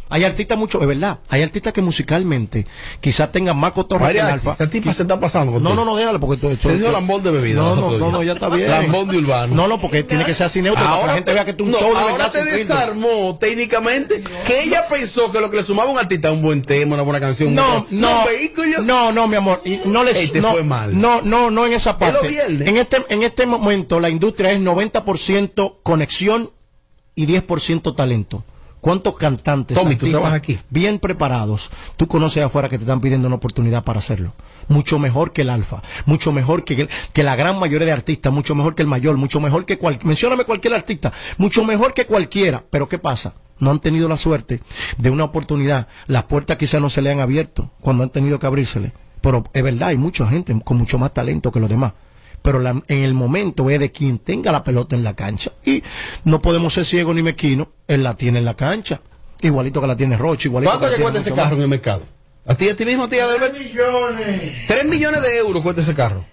[SPEAKER 8] Hay artistas mucho, es verdad, hay artistas que musicalmente quizás tengan más cotorra que alfa.
[SPEAKER 1] esa tipa se está pasando
[SPEAKER 8] No, no, no, déjalo porque tú-
[SPEAKER 1] Te dio lambón de bebida.
[SPEAKER 8] No, no, no, ya está bien.
[SPEAKER 1] Lambón de urbano.
[SPEAKER 8] No, no, porque tiene que ser así neutro para que la gente vea que tú un
[SPEAKER 1] no, ahora te desarmó técnicamente que ella pensó que lo que le sumaba a un artista un buen tema, una buena canción.
[SPEAKER 8] No, no,
[SPEAKER 1] un vehículo.
[SPEAKER 8] no, no, mi amor, y no
[SPEAKER 1] Ey, te
[SPEAKER 8] no,
[SPEAKER 1] fue mal.
[SPEAKER 8] no, no, no en esa
[SPEAKER 1] Es
[SPEAKER 8] parte. En este, en este momento la industria es 90% conexión y 10% talento. ¿Cuántos cantantes
[SPEAKER 1] Tommy, tú
[SPEAKER 8] artistas
[SPEAKER 1] trabajas aquí.
[SPEAKER 8] bien preparados tú conoces afuera que te están pidiendo una oportunidad para hacerlo? Mucho mejor que el alfa, mucho mejor que, el- que la gran mayoría de artistas, mucho mejor que el mayor, mucho mejor que cualquier, mencióname cualquier artista, mucho mejor que cualquiera. Pero ¿qué pasa? No han tenido la suerte de una oportunidad. Las puertas quizás no se le han abierto cuando han tenido que abrírsele. Pero es verdad, hay mucha gente con mucho más talento que los demás pero la- en el momento es de quien tenga la pelota en la cancha. Y no podemos ser ciegos ni mezquinos, él la tiene en la cancha. Igualito que la tiene Roche, igualito
[SPEAKER 1] ¿Cuánto
[SPEAKER 8] que la
[SPEAKER 1] que cuesta ese
[SPEAKER 8] más.
[SPEAKER 1] carro en el mercado? ¿A ti, a ti mismo, tía Delbert? millones. 3 millones de euros cuesta ese carro.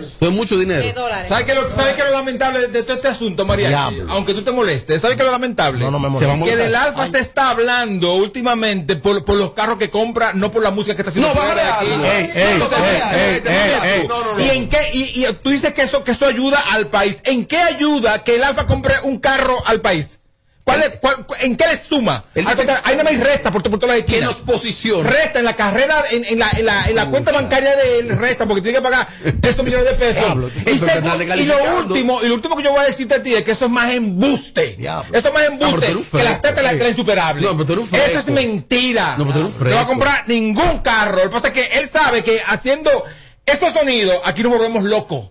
[SPEAKER 1] Eso es mucho dinero.
[SPEAKER 5] ¿Sabes qué, es lo, ¿Sabes qué es lo lamentable de, de todo este asunto, María? Aunque tú te molestes, ¿sabes qué es lo lamentable?
[SPEAKER 8] No, no me molesta.
[SPEAKER 5] que del Alfa se está hablando últimamente por, por los carros que compra, no por la música que está haciendo.
[SPEAKER 1] No, bájale algo. No. No, no, no.
[SPEAKER 5] ¿Y en qué? Y, y tú dices que eso, que eso ayuda al país. ¿En qué ayuda que el Alfa compre un carro al país? ¿Cuál es- cuál- ¿En qué le suma? Ahí no me resta por, por todas las esquinas.
[SPEAKER 1] nos posiciona.
[SPEAKER 5] Resta en la carrera, en, en la, en, la, en la cuenta bancaria de él, resta, porque tiene que pagar estos millones de pesos.
[SPEAKER 1] Diablo,
[SPEAKER 5] y, lo último, y lo último que yo voy a decirte a ti es que eso es más embuste.
[SPEAKER 8] Diablo.
[SPEAKER 5] Eso es más
[SPEAKER 1] Ah,
[SPEAKER 5] embuste
[SPEAKER 1] un
[SPEAKER 5] que las tetas la, la insuperable.
[SPEAKER 1] No, pero tú.
[SPEAKER 5] Eso es mentira.
[SPEAKER 1] No, pero tú
[SPEAKER 5] No va a comprar ningún carro. Lo que pasa es que él sabe que haciendo estos sonidos, aquí nos volvemos locos.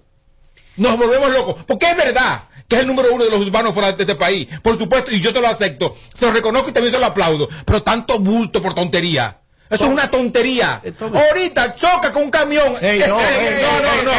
[SPEAKER 5] Nos volvemos locos. Porque es verdad que es el número uno de los urbanos fuera de este país. Por supuesto, y yo se lo acepto. Se lo reconozco y también se lo aplaudo. Pero tanto bulto por tontería. Eso es una tontería. Ahorita choca con un camión.
[SPEAKER 8] Ey, no,
[SPEAKER 5] no, no,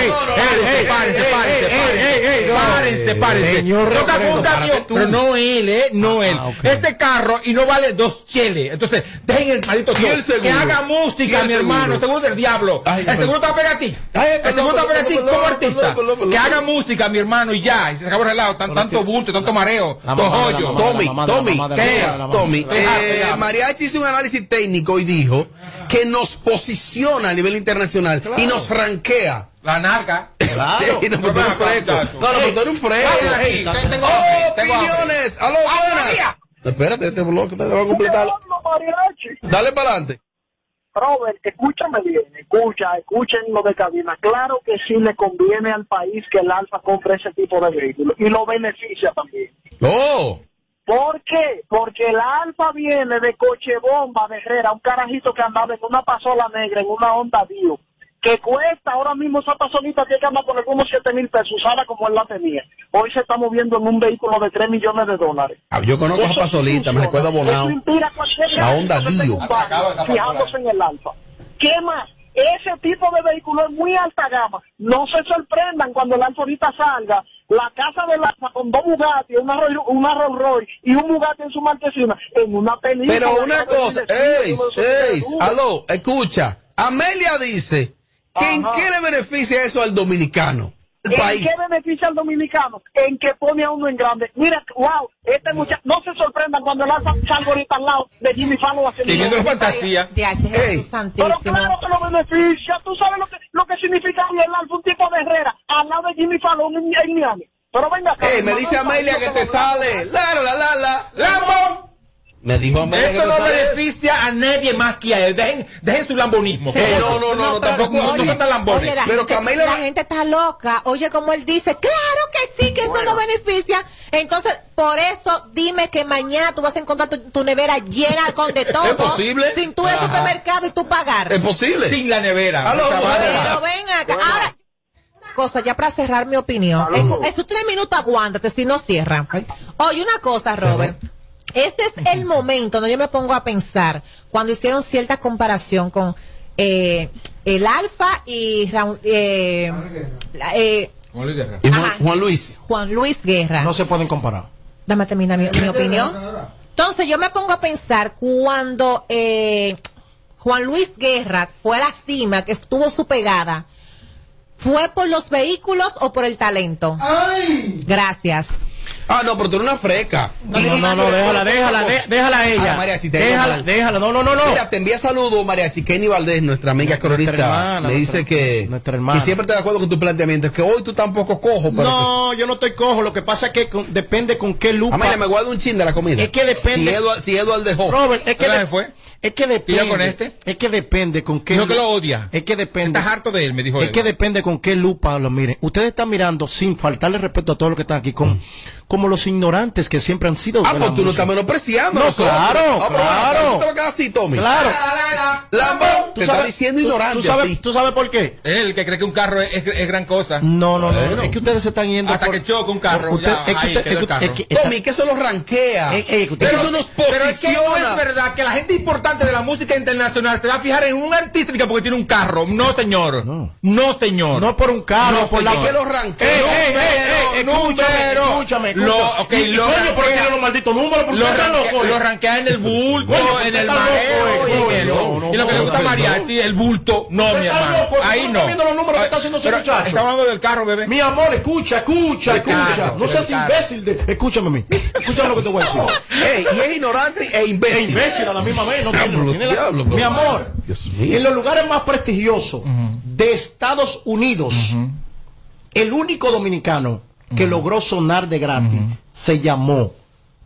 [SPEAKER 5] Párense, párense, Choca con un camión. Pero no él, ¿eh? No él.
[SPEAKER 8] ok.
[SPEAKER 5] Este carro y no vale dos cheles. Entonces, dejen el maldito. Que haga
[SPEAKER 1] ¿Y
[SPEAKER 5] música, mi hermano.
[SPEAKER 1] seguro?
[SPEAKER 5] El seguro del diablo. El seguro te va a pegar a ti. El seguro te va a pegar a ti como artista. Que haga música, mi hermano, y ya. Y se acabó el relajo. Tan- Tanto bulto, tanto mareo,
[SPEAKER 1] Tommy, Tommy. Tommy, eh. Mariachi hizo un análisis técnico y dijo que nos posiciona a nivel internacional y nos rankea.
[SPEAKER 5] La narga.
[SPEAKER 8] Claro.
[SPEAKER 1] Y no, pero tú. No, no, pero tú eres un fresco. Opiniones. Aló, buenas. Espérate, este bloque te va a completar. Dale para adelante.
[SPEAKER 12] Robert, escúchame bien, escucha, escuchen lo de cabina. Claro que sí le conviene al país que el Alfa compre ese tipo de vehículos y lo beneficia también.
[SPEAKER 1] Oh.
[SPEAKER 12] ¿Por qué? Porque el Alfa viene de coche bomba de Herrera, un carajito que andaba en una pasola negra, en una Honda Dio, que cuesta ahora mismo esa pasolita tiene que andar por algunos 7 mil pesos, usada como él la tenía. Hoy se está moviendo en un vehículo de 3 millones de dólares.
[SPEAKER 1] Ah, Yo conozco a
[SPEAKER 12] Eso
[SPEAKER 1] Pasolita, me
[SPEAKER 12] funciona.
[SPEAKER 1] recuerdo a Bonao.
[SPEAKER 12] Eso inspira a cualquier
[SPEAKER 1] La
[SPEAKER 12] que
[SPEAKER 1] Dio.
[SPEAKER 12] Fijándose en el Alfa. ¿Qué más? Ese tipo de vehículo es muy alta gama. No se sorprendan cuando el Alfa ahorita salga. La casa del Alfa con dos Bugatti, una, una Rolls Royce y un Bugatti en su marquesina en una película.
[SPEAKER 1] Pero una cosa,
[SPEAKER 12] De
[SPEAKER 1] ey,
[SPEAKER 12] de
[SPEAKER 1] ey, aló, escucha. Amelia dice que en
[SPEAKER 12] Ajá.
[SPEAKER 1] qué le beneficia eso al dominicano,
[SPEAKER 12] ¿En
[SPEAKER 1] país.
[SPEAKER 12] qué beneficia al dominicano? En que pone a uno en grande. Mira, wow, este muchacho, no se sorprendan cuando el Alfa salga ahorita al lado de Jimmy Fallon haciendo
[SPEAKER 5] Teniendo la fantasía.
[SPEAKER 22] DH, Jesús
[SPEAKER 1] Ey.
[SPEAKER 22] Santísimo.
[SPEAKER 12] Pero claro que lo beneficia. Tú sabes lo que, lo que significa Alfa, un tipo de Herrera, al lado de Jimmy Fallon en, en Miami. Pero venga acá.
[SPEAKER 1] Ey, me dice Amelia que te sale. La, la, la, la.
[SPEAKER 5] ¡Lambón!
[SPEAKER 1] Me dijo
[SPEAKER 5] Esto no beneficia a nadie más que a él. Dejen, dejen su lambonismo.
[SPEAKER 1] Ey, no, no, no, no,
[SPEAKER 22] pero-
[SPEAKER 1] tampoco
[SPEAKER 5] no son tan lambones.
[SPEAKER 22] Oye, la,
[SPEAKER 1] Pero
[SPEAKER 22] gente,
[SPEAKER 1] Camila
[SPEAKER 22] la gente está loca. Oye, como él dice, claro que sí, que eso no beneficia. Entonces, por eso, dime que mañana tú vas a encontrar tu, tu nevera llena con de todo.
[SPEAKER 1] ¿Es posible?
[SPEAKER 22] Sin tú ir al supermercado y tú pagar.
[SPEAKER 1] Es posible.
[SPEAKER 5] Sin la nevera.
[SPEAKER 1] Aló.
[SPEAKER 22] Pero ven acá. Ahora, cosa, ya para cerrar mi opinión. Esos tres minutos aguántate, si no cierra. Oye, una cosa, Robert. Este es el momento donde yo me pongo a pensar cuando hicieron cierta comparación con eh, el Alfa y Raúl- eh, eh,
[SPEAKER 1] Y Juan,
[SPEAKER 22] Ajá.
[SPEAKER 1] Juan Luis.
[SPEAKER 22] Juan Luis Guerra.
[SPEAKER 8] No se pueden comparar.
[SPEAKER 22] Dame terminar mi, mi opinión. Entonces yo me pongo a pensar cuando eh, Juan Luis Guerra fue a la cima, que tuvo su pegada, ¿fue por los vehículos o por el talento? Gracias.
[SPEAKER 1] Ah, no, pero tú eres una freca.
[SPEAKER 8] No, no, no, déjala, déjala, dé- déjala a ella.
[SPEAKER 1] Ah, Mariachi, te
[SPEAKER 8] déjala, déjala, no, no, no, no.
[SPEAKER 1] Mira, te envía saludos, Mariachi. Kenny Valdés, nuestra amiga cronista,
[SPEAKER 8] hermana,
[SPEAKER 1] me dice
[SPEAKER 8] nuestra-
[SPEAKER 1] que,
[SPEAKER 8] nuestra hermana.
[SPEAKER 1] que siempre está de acuerdo con tu planteamiento. Es que hoy tú tampoco cojo, pero
[SPEAKER 8] No, yo no estoy cojo. Lo que pasa es que con- depende con qué lupa.
[SPEAKER 1] Ah, mira, me guardo un chin de la comida.
[SPEAKER 8] Es que depende-
[SPEAKER 1] Si Eduard, si Eduard dejó.
[SPEAKER 8] Robert, es que,
[SPEAKER 5] ¿Dónde
[SPEAKER 8] de-
[SPEAKER 5] fue?
[SPEAKER 8] es que depende.
[SPEAKER 5] ¿Y yo con este?
[SPEAKER 8] Es que depende con qué.
[SPEAKER 5] Dijo que lo odia.
[SPEAKER 8] Es que depende.
[SPEAKER 5] Estás harto de él, me dijo
[SPEAKER 8] Es
[SPEAKER 5] él.
[SPEAKER 8] que depende con qué lupa lo miren. Ustedes están mirando sin faltarle respeto a todos los que están aquí, con, como los ignorantes que siempre han sido.
[SPEAKER 1] Ah, pues tú no estás menospreciando.
[SPEAKER 8] No, claro,
[SPEAKER 1] pero
[SPEAKER 8] claro.
[SPEAKER 1] ¿Tú te así, Tommy?
[SPEAKER 8] Claro.
[SPEAKER 1] Lambón,
[SPEAKER 8] ¿Tú
[SPEAKER 1] te está
[SPEAKER 8] sabes-
[SPEAKER 1] diciendo ignorante
[SPEAKER 8] ¿tú
[SPEAKER 1] a
[SPEAKER 8] sabes,
[SPEAKER 1] ti.
[SPEAKER 8] ¿Tú sabes por qué?
[SPEAKER 5] Él que cree que un carro es, es- es gran cosa.
[SPEAKER 8] No, no, no.
[SPEAKER 1] Bueno.
[SPEAKER 8] Es que ustedes se están yendo.
[SPEAKER 5] Hasta
[SPEAKER 8] por-
[SPEAKER 5] que choca un carro,
[SPEAKER 8] Usted-
[SPEAKER 5] ya,
[SPEAKER 8] es que
[SPEAKER 5] ahí
[SPEAKER 8] usted-
[SPEAKER 5] quedó el
[SPEAKER 8] es que-
[SPEAKER 5] carro.
[SPEAKER 8] es que está-
[SPEAKER 1] Tommy, que eso lo rankea.
[SPEAKER 8] Eh, eh,
[SPEAKER 1] que eso nos
[SPEAKER 5] Pero es que no
[SPEAKER 1] posiciona.
[SPEAKER 5] es verdad que la gente importante de la música internacional se va a fijar en un artista que porque tiene un carro. No, señor. No, señor.
[SPEAKER 8] No por un carro,
[SPEAKER 5] No,
[SPEAKER 8] por la
[SPEAKER 1] es que lo rankea.
[SPEAKER 8] Ey, ey, ey, ey,
[SPEAKER 5] Número,
[SPEAKER 8] escúchame,
[SPEAKER 5] número.
[SPEAKER 8] escúchame,
[SPEAKER 5] Lo Lo, ok,
[SPEAKER 8] Y,
[SPEAKER 5] lo
[SPEAKER 8] coño,
[SPEAKER 5] rankea-
[SPEAKER 8] tiene los malditos números. ¿por qué
[SPEAKER 5] Lo, ranquea, lo en el bulto,
[SPEAKER 8] Coño,
[SPEAKER 5] en el
[SPEAKER 8] está
[SPEAKER 5] mareo y
[SPEAKER 8] no, no,
[SPEAKER 5] y lo que le gusta Mariachi, el bulto. No, mi
[SPEAKER 8] Está
[SPEAKER 5] hermano.
[SPEAKER 8] loco,
[SPEAKER 5] Ahí
[SPEAKER 8] ¿tú
[SPEAKER 5] no.
[SPEAKER 8] viendo los números que está haciendo ese muchacho?
[SPEAKER 5] Estamos hablando del carro, bebé.
[SPEAKER 8] Mi amor, escucha, escucha, escucha. no seas imbécil. De... Escúchame a mí. Escúchame lo que te voy a decir.
[SPEAKER 1] Ey, y es ignorante e imbécil.
[SPEAKER 8] E imbécil a la misma vez. No tiene, Mi amor, en los lugares más prestigiosos de Estados Unidos, el único dominicano que logró sonar de gratis se llamó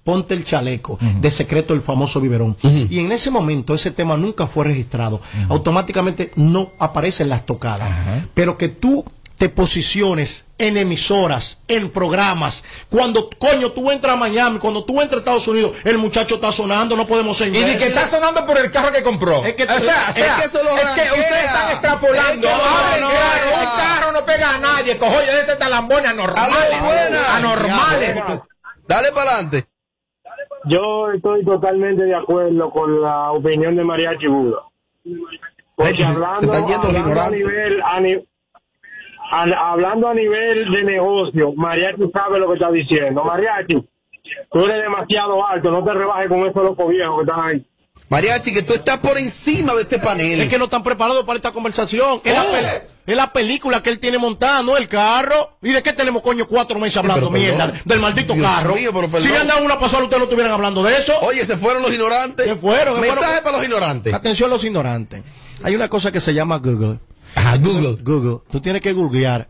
[SPEAKER 8] Ponte el chaleco, de secreto el famoso biberón. Y en ese momento ese tema nunca fue registrado. Automáticamente no aparecen las tocadas. Pero que tú te posiciones en emisoras, en programas. Cuando, coño, tú entras a Miami, cuando tú entras a Estados Unidos, el muchacho está sonando, no podemos ser
[SPEAKER 5] Y ni que está sonando por el carro que compró.
[SPEAKER 8] Es que-
[SPEAKER 5] o sea, o sea,
[SPEAKER 8] es que eso lo
[SPEAKER 5] es que
[SPEAKER 8] rankea.
[SPEAKER 5] ustedes están extrapolando.
[SPEAKER 8] Es que lo
[SPEAKER 5] Ah, un carro no pega a nadie. Cojo yo de ese talambón anormales.
[SPEAKER 1] Buena.
[SPEAKER 5] Anormales.
[SPEAKER 1] Dale para adelante.
[SPEAKER 21] Yo estoy totalmente de acuerdo con la opinión de Mariachi Buda. Porque
[SPEAKER 1] se- se
[SPEAKER 21] hablando,
[SPEAKER 1] están yendo
[SPEAKER 21] hablando a nivel, a ni- hablando a nivel de negocio, Mariachi sabe lo que está diciendo. Mariachi, tú eres demasiado alto, no te rebajes con esos locos viejos que están ahí.
[SPEAKER 1] Mariachi, que tú estás por encima de este panel.
[SPEAKER 8] Es que no están preparados para esta conversación. Es, la, pel- es la película que él tiene montada, no el carro. ¿Y de qué tenemos, coño, cuatro meses hablando
[SPEAKER 1] pero
[SPEAKER 8] mierda?
[SPEAKER 1] perdón.
[SPEAKER 8] Del maldito
[SPEAKER 1] Dios
[SPEAKER 8] carro.
[SPEAKER 1] mío, pero perdón.
[SPEAKER 8] si le dado una pasada, ustedes no estuvieran hablando de eso.
[SPEAKER 1] Oye, se fueron los ignorantes.
[SPEAKER 8] Se fueron. se
[SPEAKER 1] Mensaje
[SPEAKER 8] fueron.
[SPEAKER 1] para los ignorantes.
[SPEAKER 8] Atención los ignorantes. Hay una cosa que se llama Google.
[SPEAKER 1] Ajá, Google.
[SPEAKER 8] Google. Tú tienes que googlear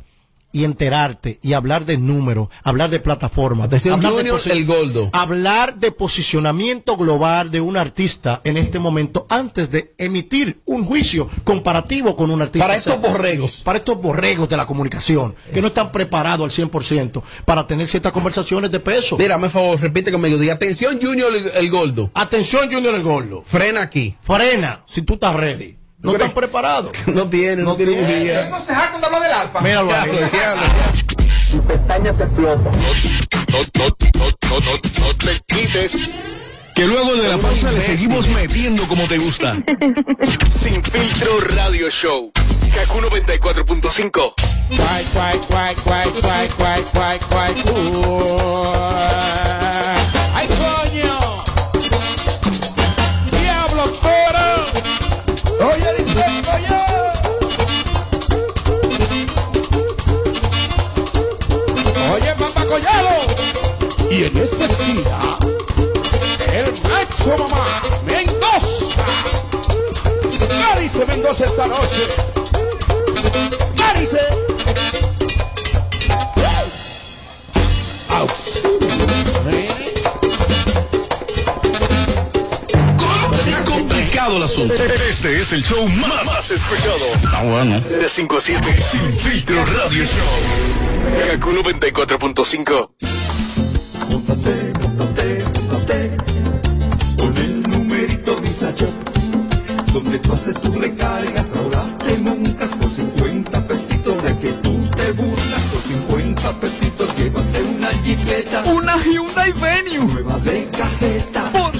[SPEAKER 8] y enterarte y hablar de números, hablar de plataformas.
[SPEAKER 1] Atención,
[SPEAKER 8] hablar
[SPEAKER 1] Junior, el Goldo.
[SPEAKER 8] Hablar de posicionamiento global de un artista en este momento antes de emitir un juicio comparativo con un artista.
[SPEAKER 1] Para estos borregos.
[SPEAKER 8] Para estos borregos de la comunicación, que no están preparados al 100% para tener ciertas conversaciones de peso.
[SPEAKER 1] Mira, por favor, repite conmigo. Diga, atención, Junior, el, el Goldo.
[SPEAKER 8] Atención, Junior el Gordo.
[SPEAKER 1] Frena aquí.
[SPEAKER 8] Frena si tú estás ready. No están preparados.
[SPEAKER 1] No tienen, no, tienen
[SPEAKER 8] un
[SPEAKER 1] día.
[SPEAKER 5] No se jactan de hablar del alfa.
[SPEAKER 8] Míralo,
[SPEAKER 20] Tu pestaña te explota.
[SPEAKER 3] No, no, no, no, no te quites que luego de la pausa le seguimos metiendo como te gusta. Sin filtro radio show. Kaku 94.5.
[SPEAKER 5] ¡Ay, coño! ¡Diablo, coro!
[SPEAKER 23] ¡Oye!
[SPEAKER 5] Y en este día, el macho mamá Mendoza. ¿Qué dice Mendoza esta noche? ¿Qué dice?
[SPEAKER 1] Está complicado el asunto.
[SPEAKER 3] Este es el show más, más escuchado. Ah, bueno. De 5 a 7. Sin filtro radio show. Kaku 94.5.
[SPEAKER 15] Donde tú haces tu recarga, ahora te montas por 50 pesitos de que tú te burlas. Por 50 pesitos llévate una jipeta
[SPEAKER 2] Una Hyundai Venue.
[SPEAKER 15] nueva de cajeta.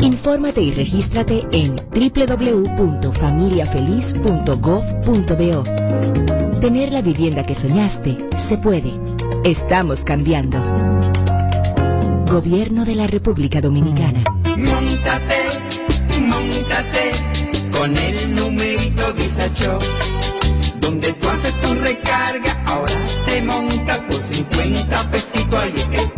[SPEAKER 18] Infórmate y regístrate en www.familiafeliz.gov.do. Tener la vivienda que soñaste se puede. Estamos cambiando. Gobierno de la República Dominicana.
[SPEAKER 15] Móntate, móntate con el numerito Disacho. Donde tú haces tu recarga, ahora te montas por 50 pesitos. Tú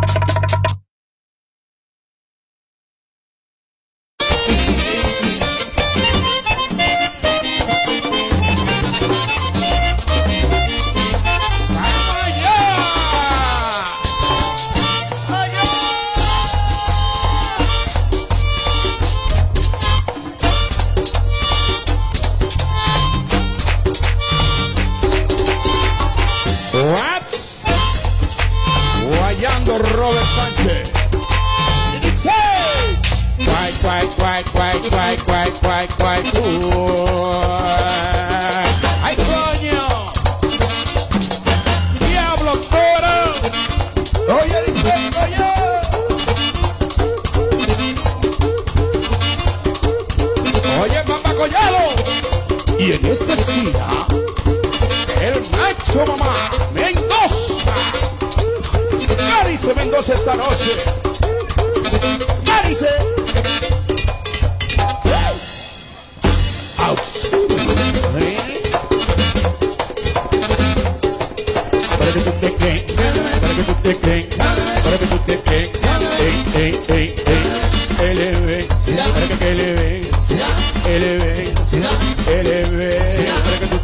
[SPEAKER 2] Rayando Robert Sánchez. Guay, guay, guay, guay, guay, guay, guay, guay, ¡Ay, coño! ¡Diablo, toro!
[SPEAKER 24] ¡Oye, dice, coño!
[SPEAKER 2] ¡Oye, papá Collado! Y en esta esquina, el macho mamá, ¿Qué dice Mendoza esta noche? Para que tú te para que tú te para que tú te para para que tú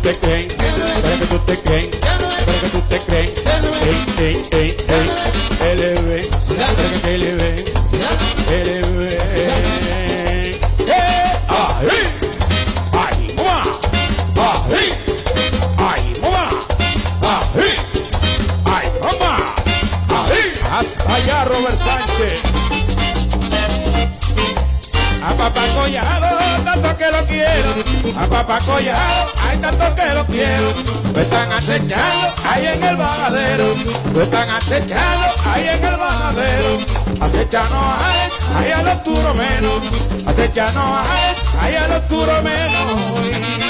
[SPEAKER 2] te para que tú te hay tanto que lo quiero. Me están acechando ahí en el bajadero. Me están acechando ahí en el bajadero. Acechando a él, ahí al oscuro menos. Acechando a él, ahí al oscuro menos.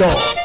[SPEAKER 2] ¡Oh!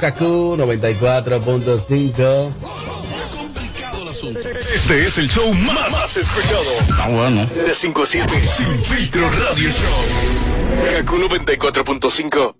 [SPEAKER 1] Kaku 94.5.
[SPEAKER 4] Este es el show más, más escuchado. Ah, bueno. De 5 a 7. Sin filtro radio show. Kaku 94.5.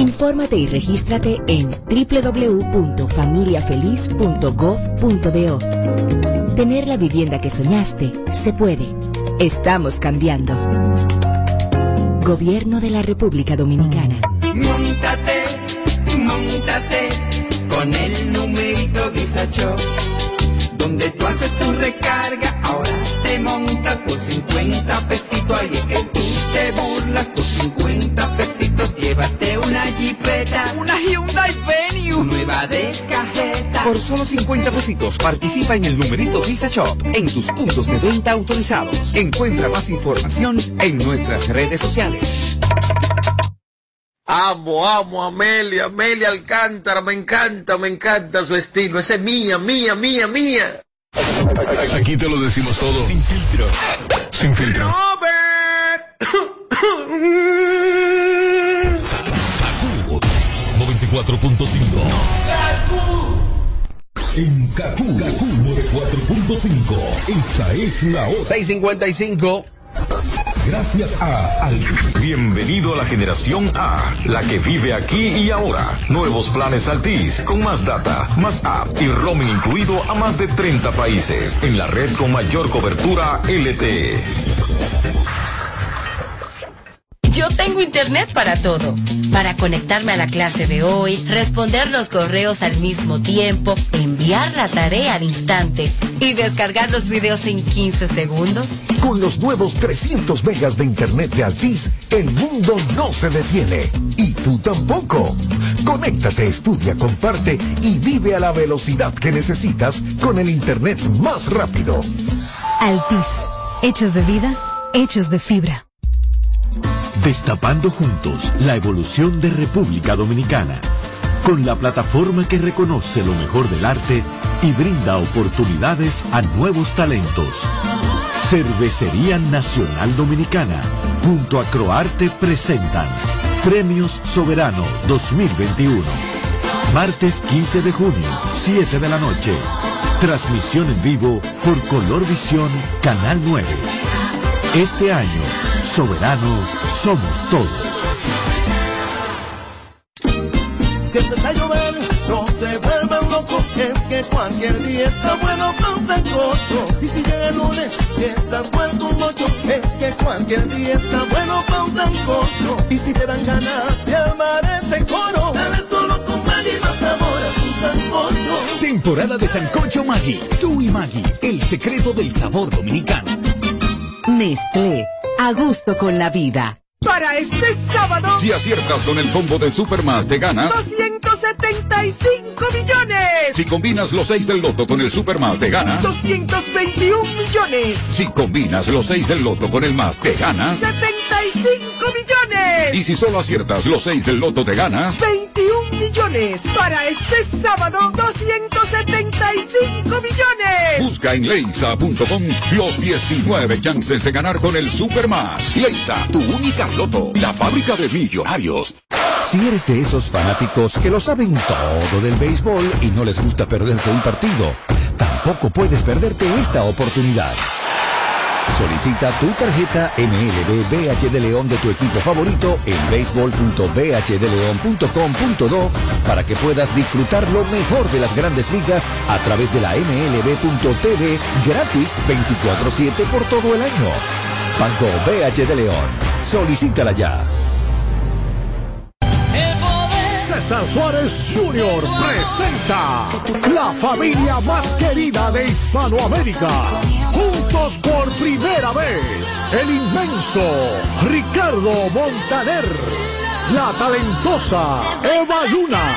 [SPEAKER 18] Infórmate y regístrate en www.familiafeliz.gov.do. Tener la vivienda que soñaste se puede. Estamos cambiando. Gobierno de la República Dominicana.
[SPEAKER 15] Móntate, móntate con el numerito Disacho. Donde tú haces tu recarga, ahora te montas por 50 pesitos. Ahí es que tú te burlas por 50 pesitos. Llévate una jipeta,
[SPEAKER 25] Una Hyundai Venue.
[SPEAKER 15] nueva de cajeta. Por solo 50 pesitos participa en el numerito Visa Shop en tus puntos de venta autorizados. Encuentra más información en nuestras redes sociales.
[SPEAKER 26] Amo, amo, Amelia, Amelia Alcántara, me encanta, me encanta su estilo, ese es mía, mía, mía, mía.
[SPEAKER 3] Aquí te lo decimos todo. Sin filtro. Sin filtro.
[SPEAKER 27] Kaku 94.5. En Kaku, Kaku 94.5. Esta es la hora.
[SPEAKER 1] 655.
[SPEAKER 27] Gracias a Altis.
[SPEAKER 28] Bienvenido a la generación A, la que vive aquí y ahora. Nuevos planes Altis, con más data, más app y roaming incluido a más de 30 países, en la red con mayor cobertura LTE.
[SPEAKER 29] Yo tengo internet para todo. Para conectarme a la clase de hoy, responder los correos al mismo tiempo, enviar la tarea al instante y descargar los videos en 15 segundos.
[SPEAKER 30] Con los nuevos 300 megas de internet de Altis, el mundo no se detiene. Y tú tampoco. Conéctate, estudia, comparte y vive a la velocidad que necesitas con el internet más rápido.
[SPEAKER 31] Altis. Hechos de vida, hechos de fibra.
[SPEAKER 32] Destapando juntos la evolución de República Dominicana, con la plataforma que reconoce lo mejor del arte y brinda oportunidades a nuevos talentos. Cervecería Nacional Dominicana, junto a Croarte presentan Premios Soberano 2021. Martes 15 de junio, 7 de la noche. Transmisión en vivo por Color Visión, Canal 9. Este año, Soberano somos todos.
[SPEAKER 33] Si empieza a llover, no se vuelvan locos, es que cualquier día está bueno un sancocho. Y si llega el lunes y estás vuelto un mocho, es que cualquier día está bueno un sancocho. Y si te dan ganas de armar ese coro, dale solo con Maggi más sabor a tu sancocho.
[SPEAKER 34] Temporada de Sancocho Maggi. Tú y Maggi, el secreto del sabor dominicano.
[SPEAKER 35] Nestlé, a gusto con la vida.
[SPEAKER 36] Para este sábado,
[SPEAKER 37] Si aciertas con el combo de Supermas, te ganas.
[SPEAKER 36] 275 millones.
[SPEAKER 37] Si combinas los 6 del loto con el Supermas, te ganas.
[SPEAKER 36] 221 millones.
[SPEAKER 37] Si combinas los 6 del loto con el más, te ganas.
[SPEAKER 36] 75 millones.
[SPEAKER 37] Y si solo aciertas los 6 del loto, te ganas.
[SPEAKER 36] 21 millones. Para este sábado, 275 millones.
[SPEAKER 37] Busca en leisa.com los 19 chances de ganar con el Supermas. Leisa, tu única loto, la fábrica de millonarios.
[SPEAKER 30] Si eres de esos fanáticos que lo saben todo del béisbol y no les gusta perderse un partido, tampoco puedes perderte esta oportunidad. Solicita tu tarjeta MLB BH de León de tu equipo favorito en béisbol.bhdeleon.com.do para que puedas disfrutar lo mejor de las grandes ligas a través de la MLB.tv gratis 24-7 por todo el año. Banco BH de León. Solicítala ya.
[SPEAKER 38] César Suárez Jr. presenta la familia más querida de Hispanoamérica. Juntos por primera vez, el inmenso Ricardo Montaner, la talentosa Eva Luna,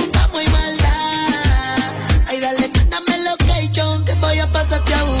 [SPEAKER 39] pasa que aún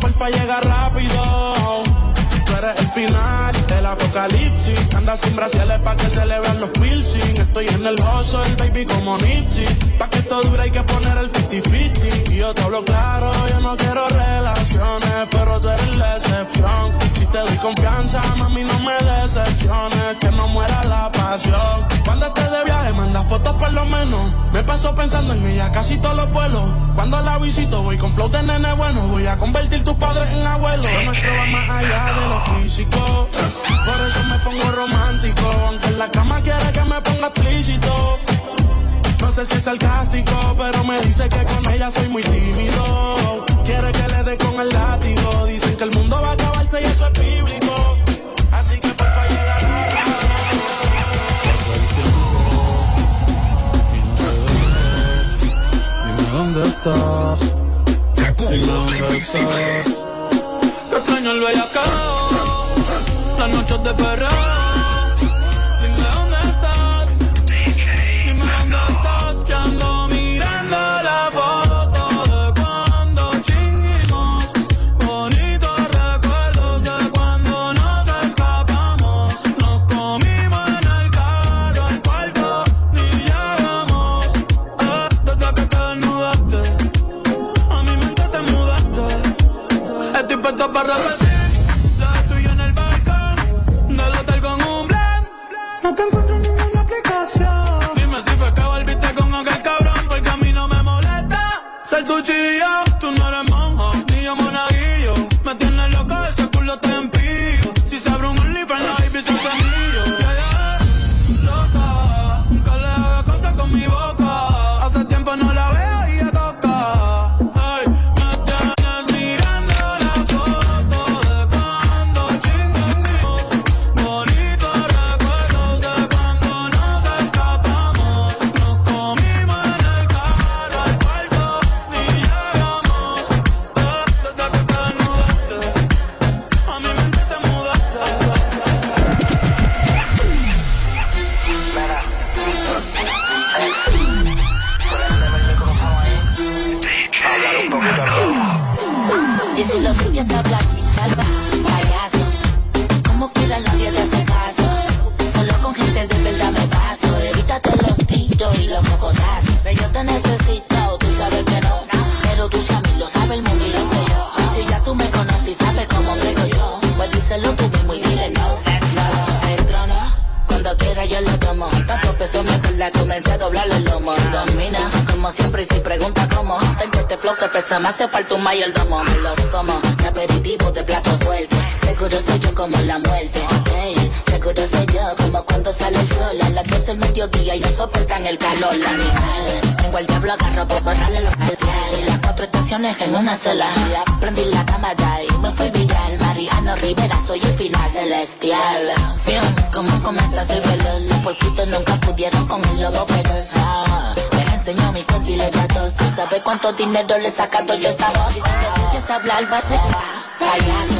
[SPEAKER 23] Porfa llega rápido. Tú eres el final del apocalipsis. Anda sin brasiles pa' que se le los piercing. Estoy en el hustle, baby, como Nipsey. Pa' que esto dure hay que poner el 50-50. Y yo te hablo claro, yo no quiero relaciones, pero tú eres la excepción. Si te doy confianza, mami, no me decepciones. Que no muera la pasión. Cuando estés de viaje, manda fotos por lo menos. Me paso pensando en ella casi todos los vuelos. Cuando la visito, voy con flow de nene bueno. Voy a convertir tus padres en abuelos. Lo nuestro va más allá de lo físico. Por eso me pongo romántico. Aunque en la cama quiere que me ponga explícito. No sé si es sarcástico, pero me dice que con ella soy muy tímido. Quiere que le dé con el látigo. Dicen que el mundo va a acabarse y eso es bíblico. Así que porfa llega
[SPEAKER 40] Dime dónde estás. Dime dónde estás.
[SPEAKER 23] Que extraño el bellacao, las noches de perreo. con
[SPEAKER 41] Mayer Damon. cuánto dinero le saca yo esta voz. Si quieres hablar, va a.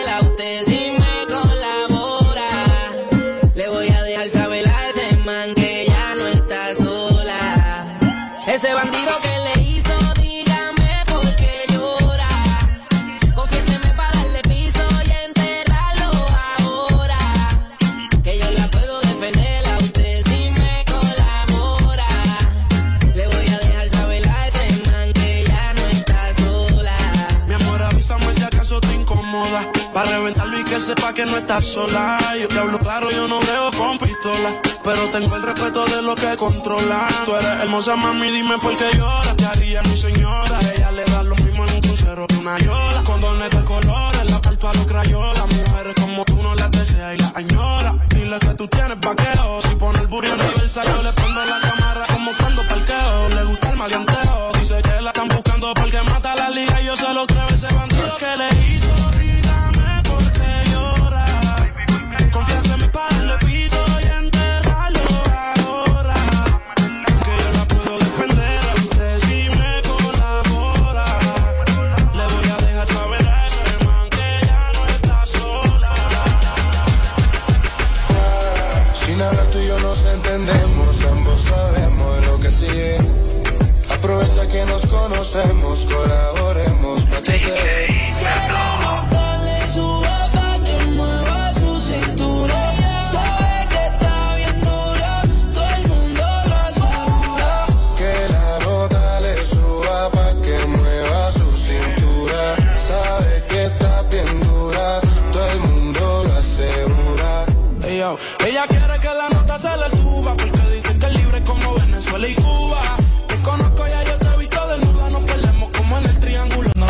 [SPEAKER 42] que no
[SPEAKER 23] estás sola. Yo te hablo claro, yo no veo con pistola. Pero tengo el respeto de lo que controla. Tú eres hermosa, mami, dime por qué lloras. Te haría mi señora. Ella le da lo mismo en un crucero que una yola. Condones de colores, la parto a los crayolas. Mujeres como tú no las deseas y las añoras. Dile que tú tienes vaquero. Si pone el burro en yo le pongo la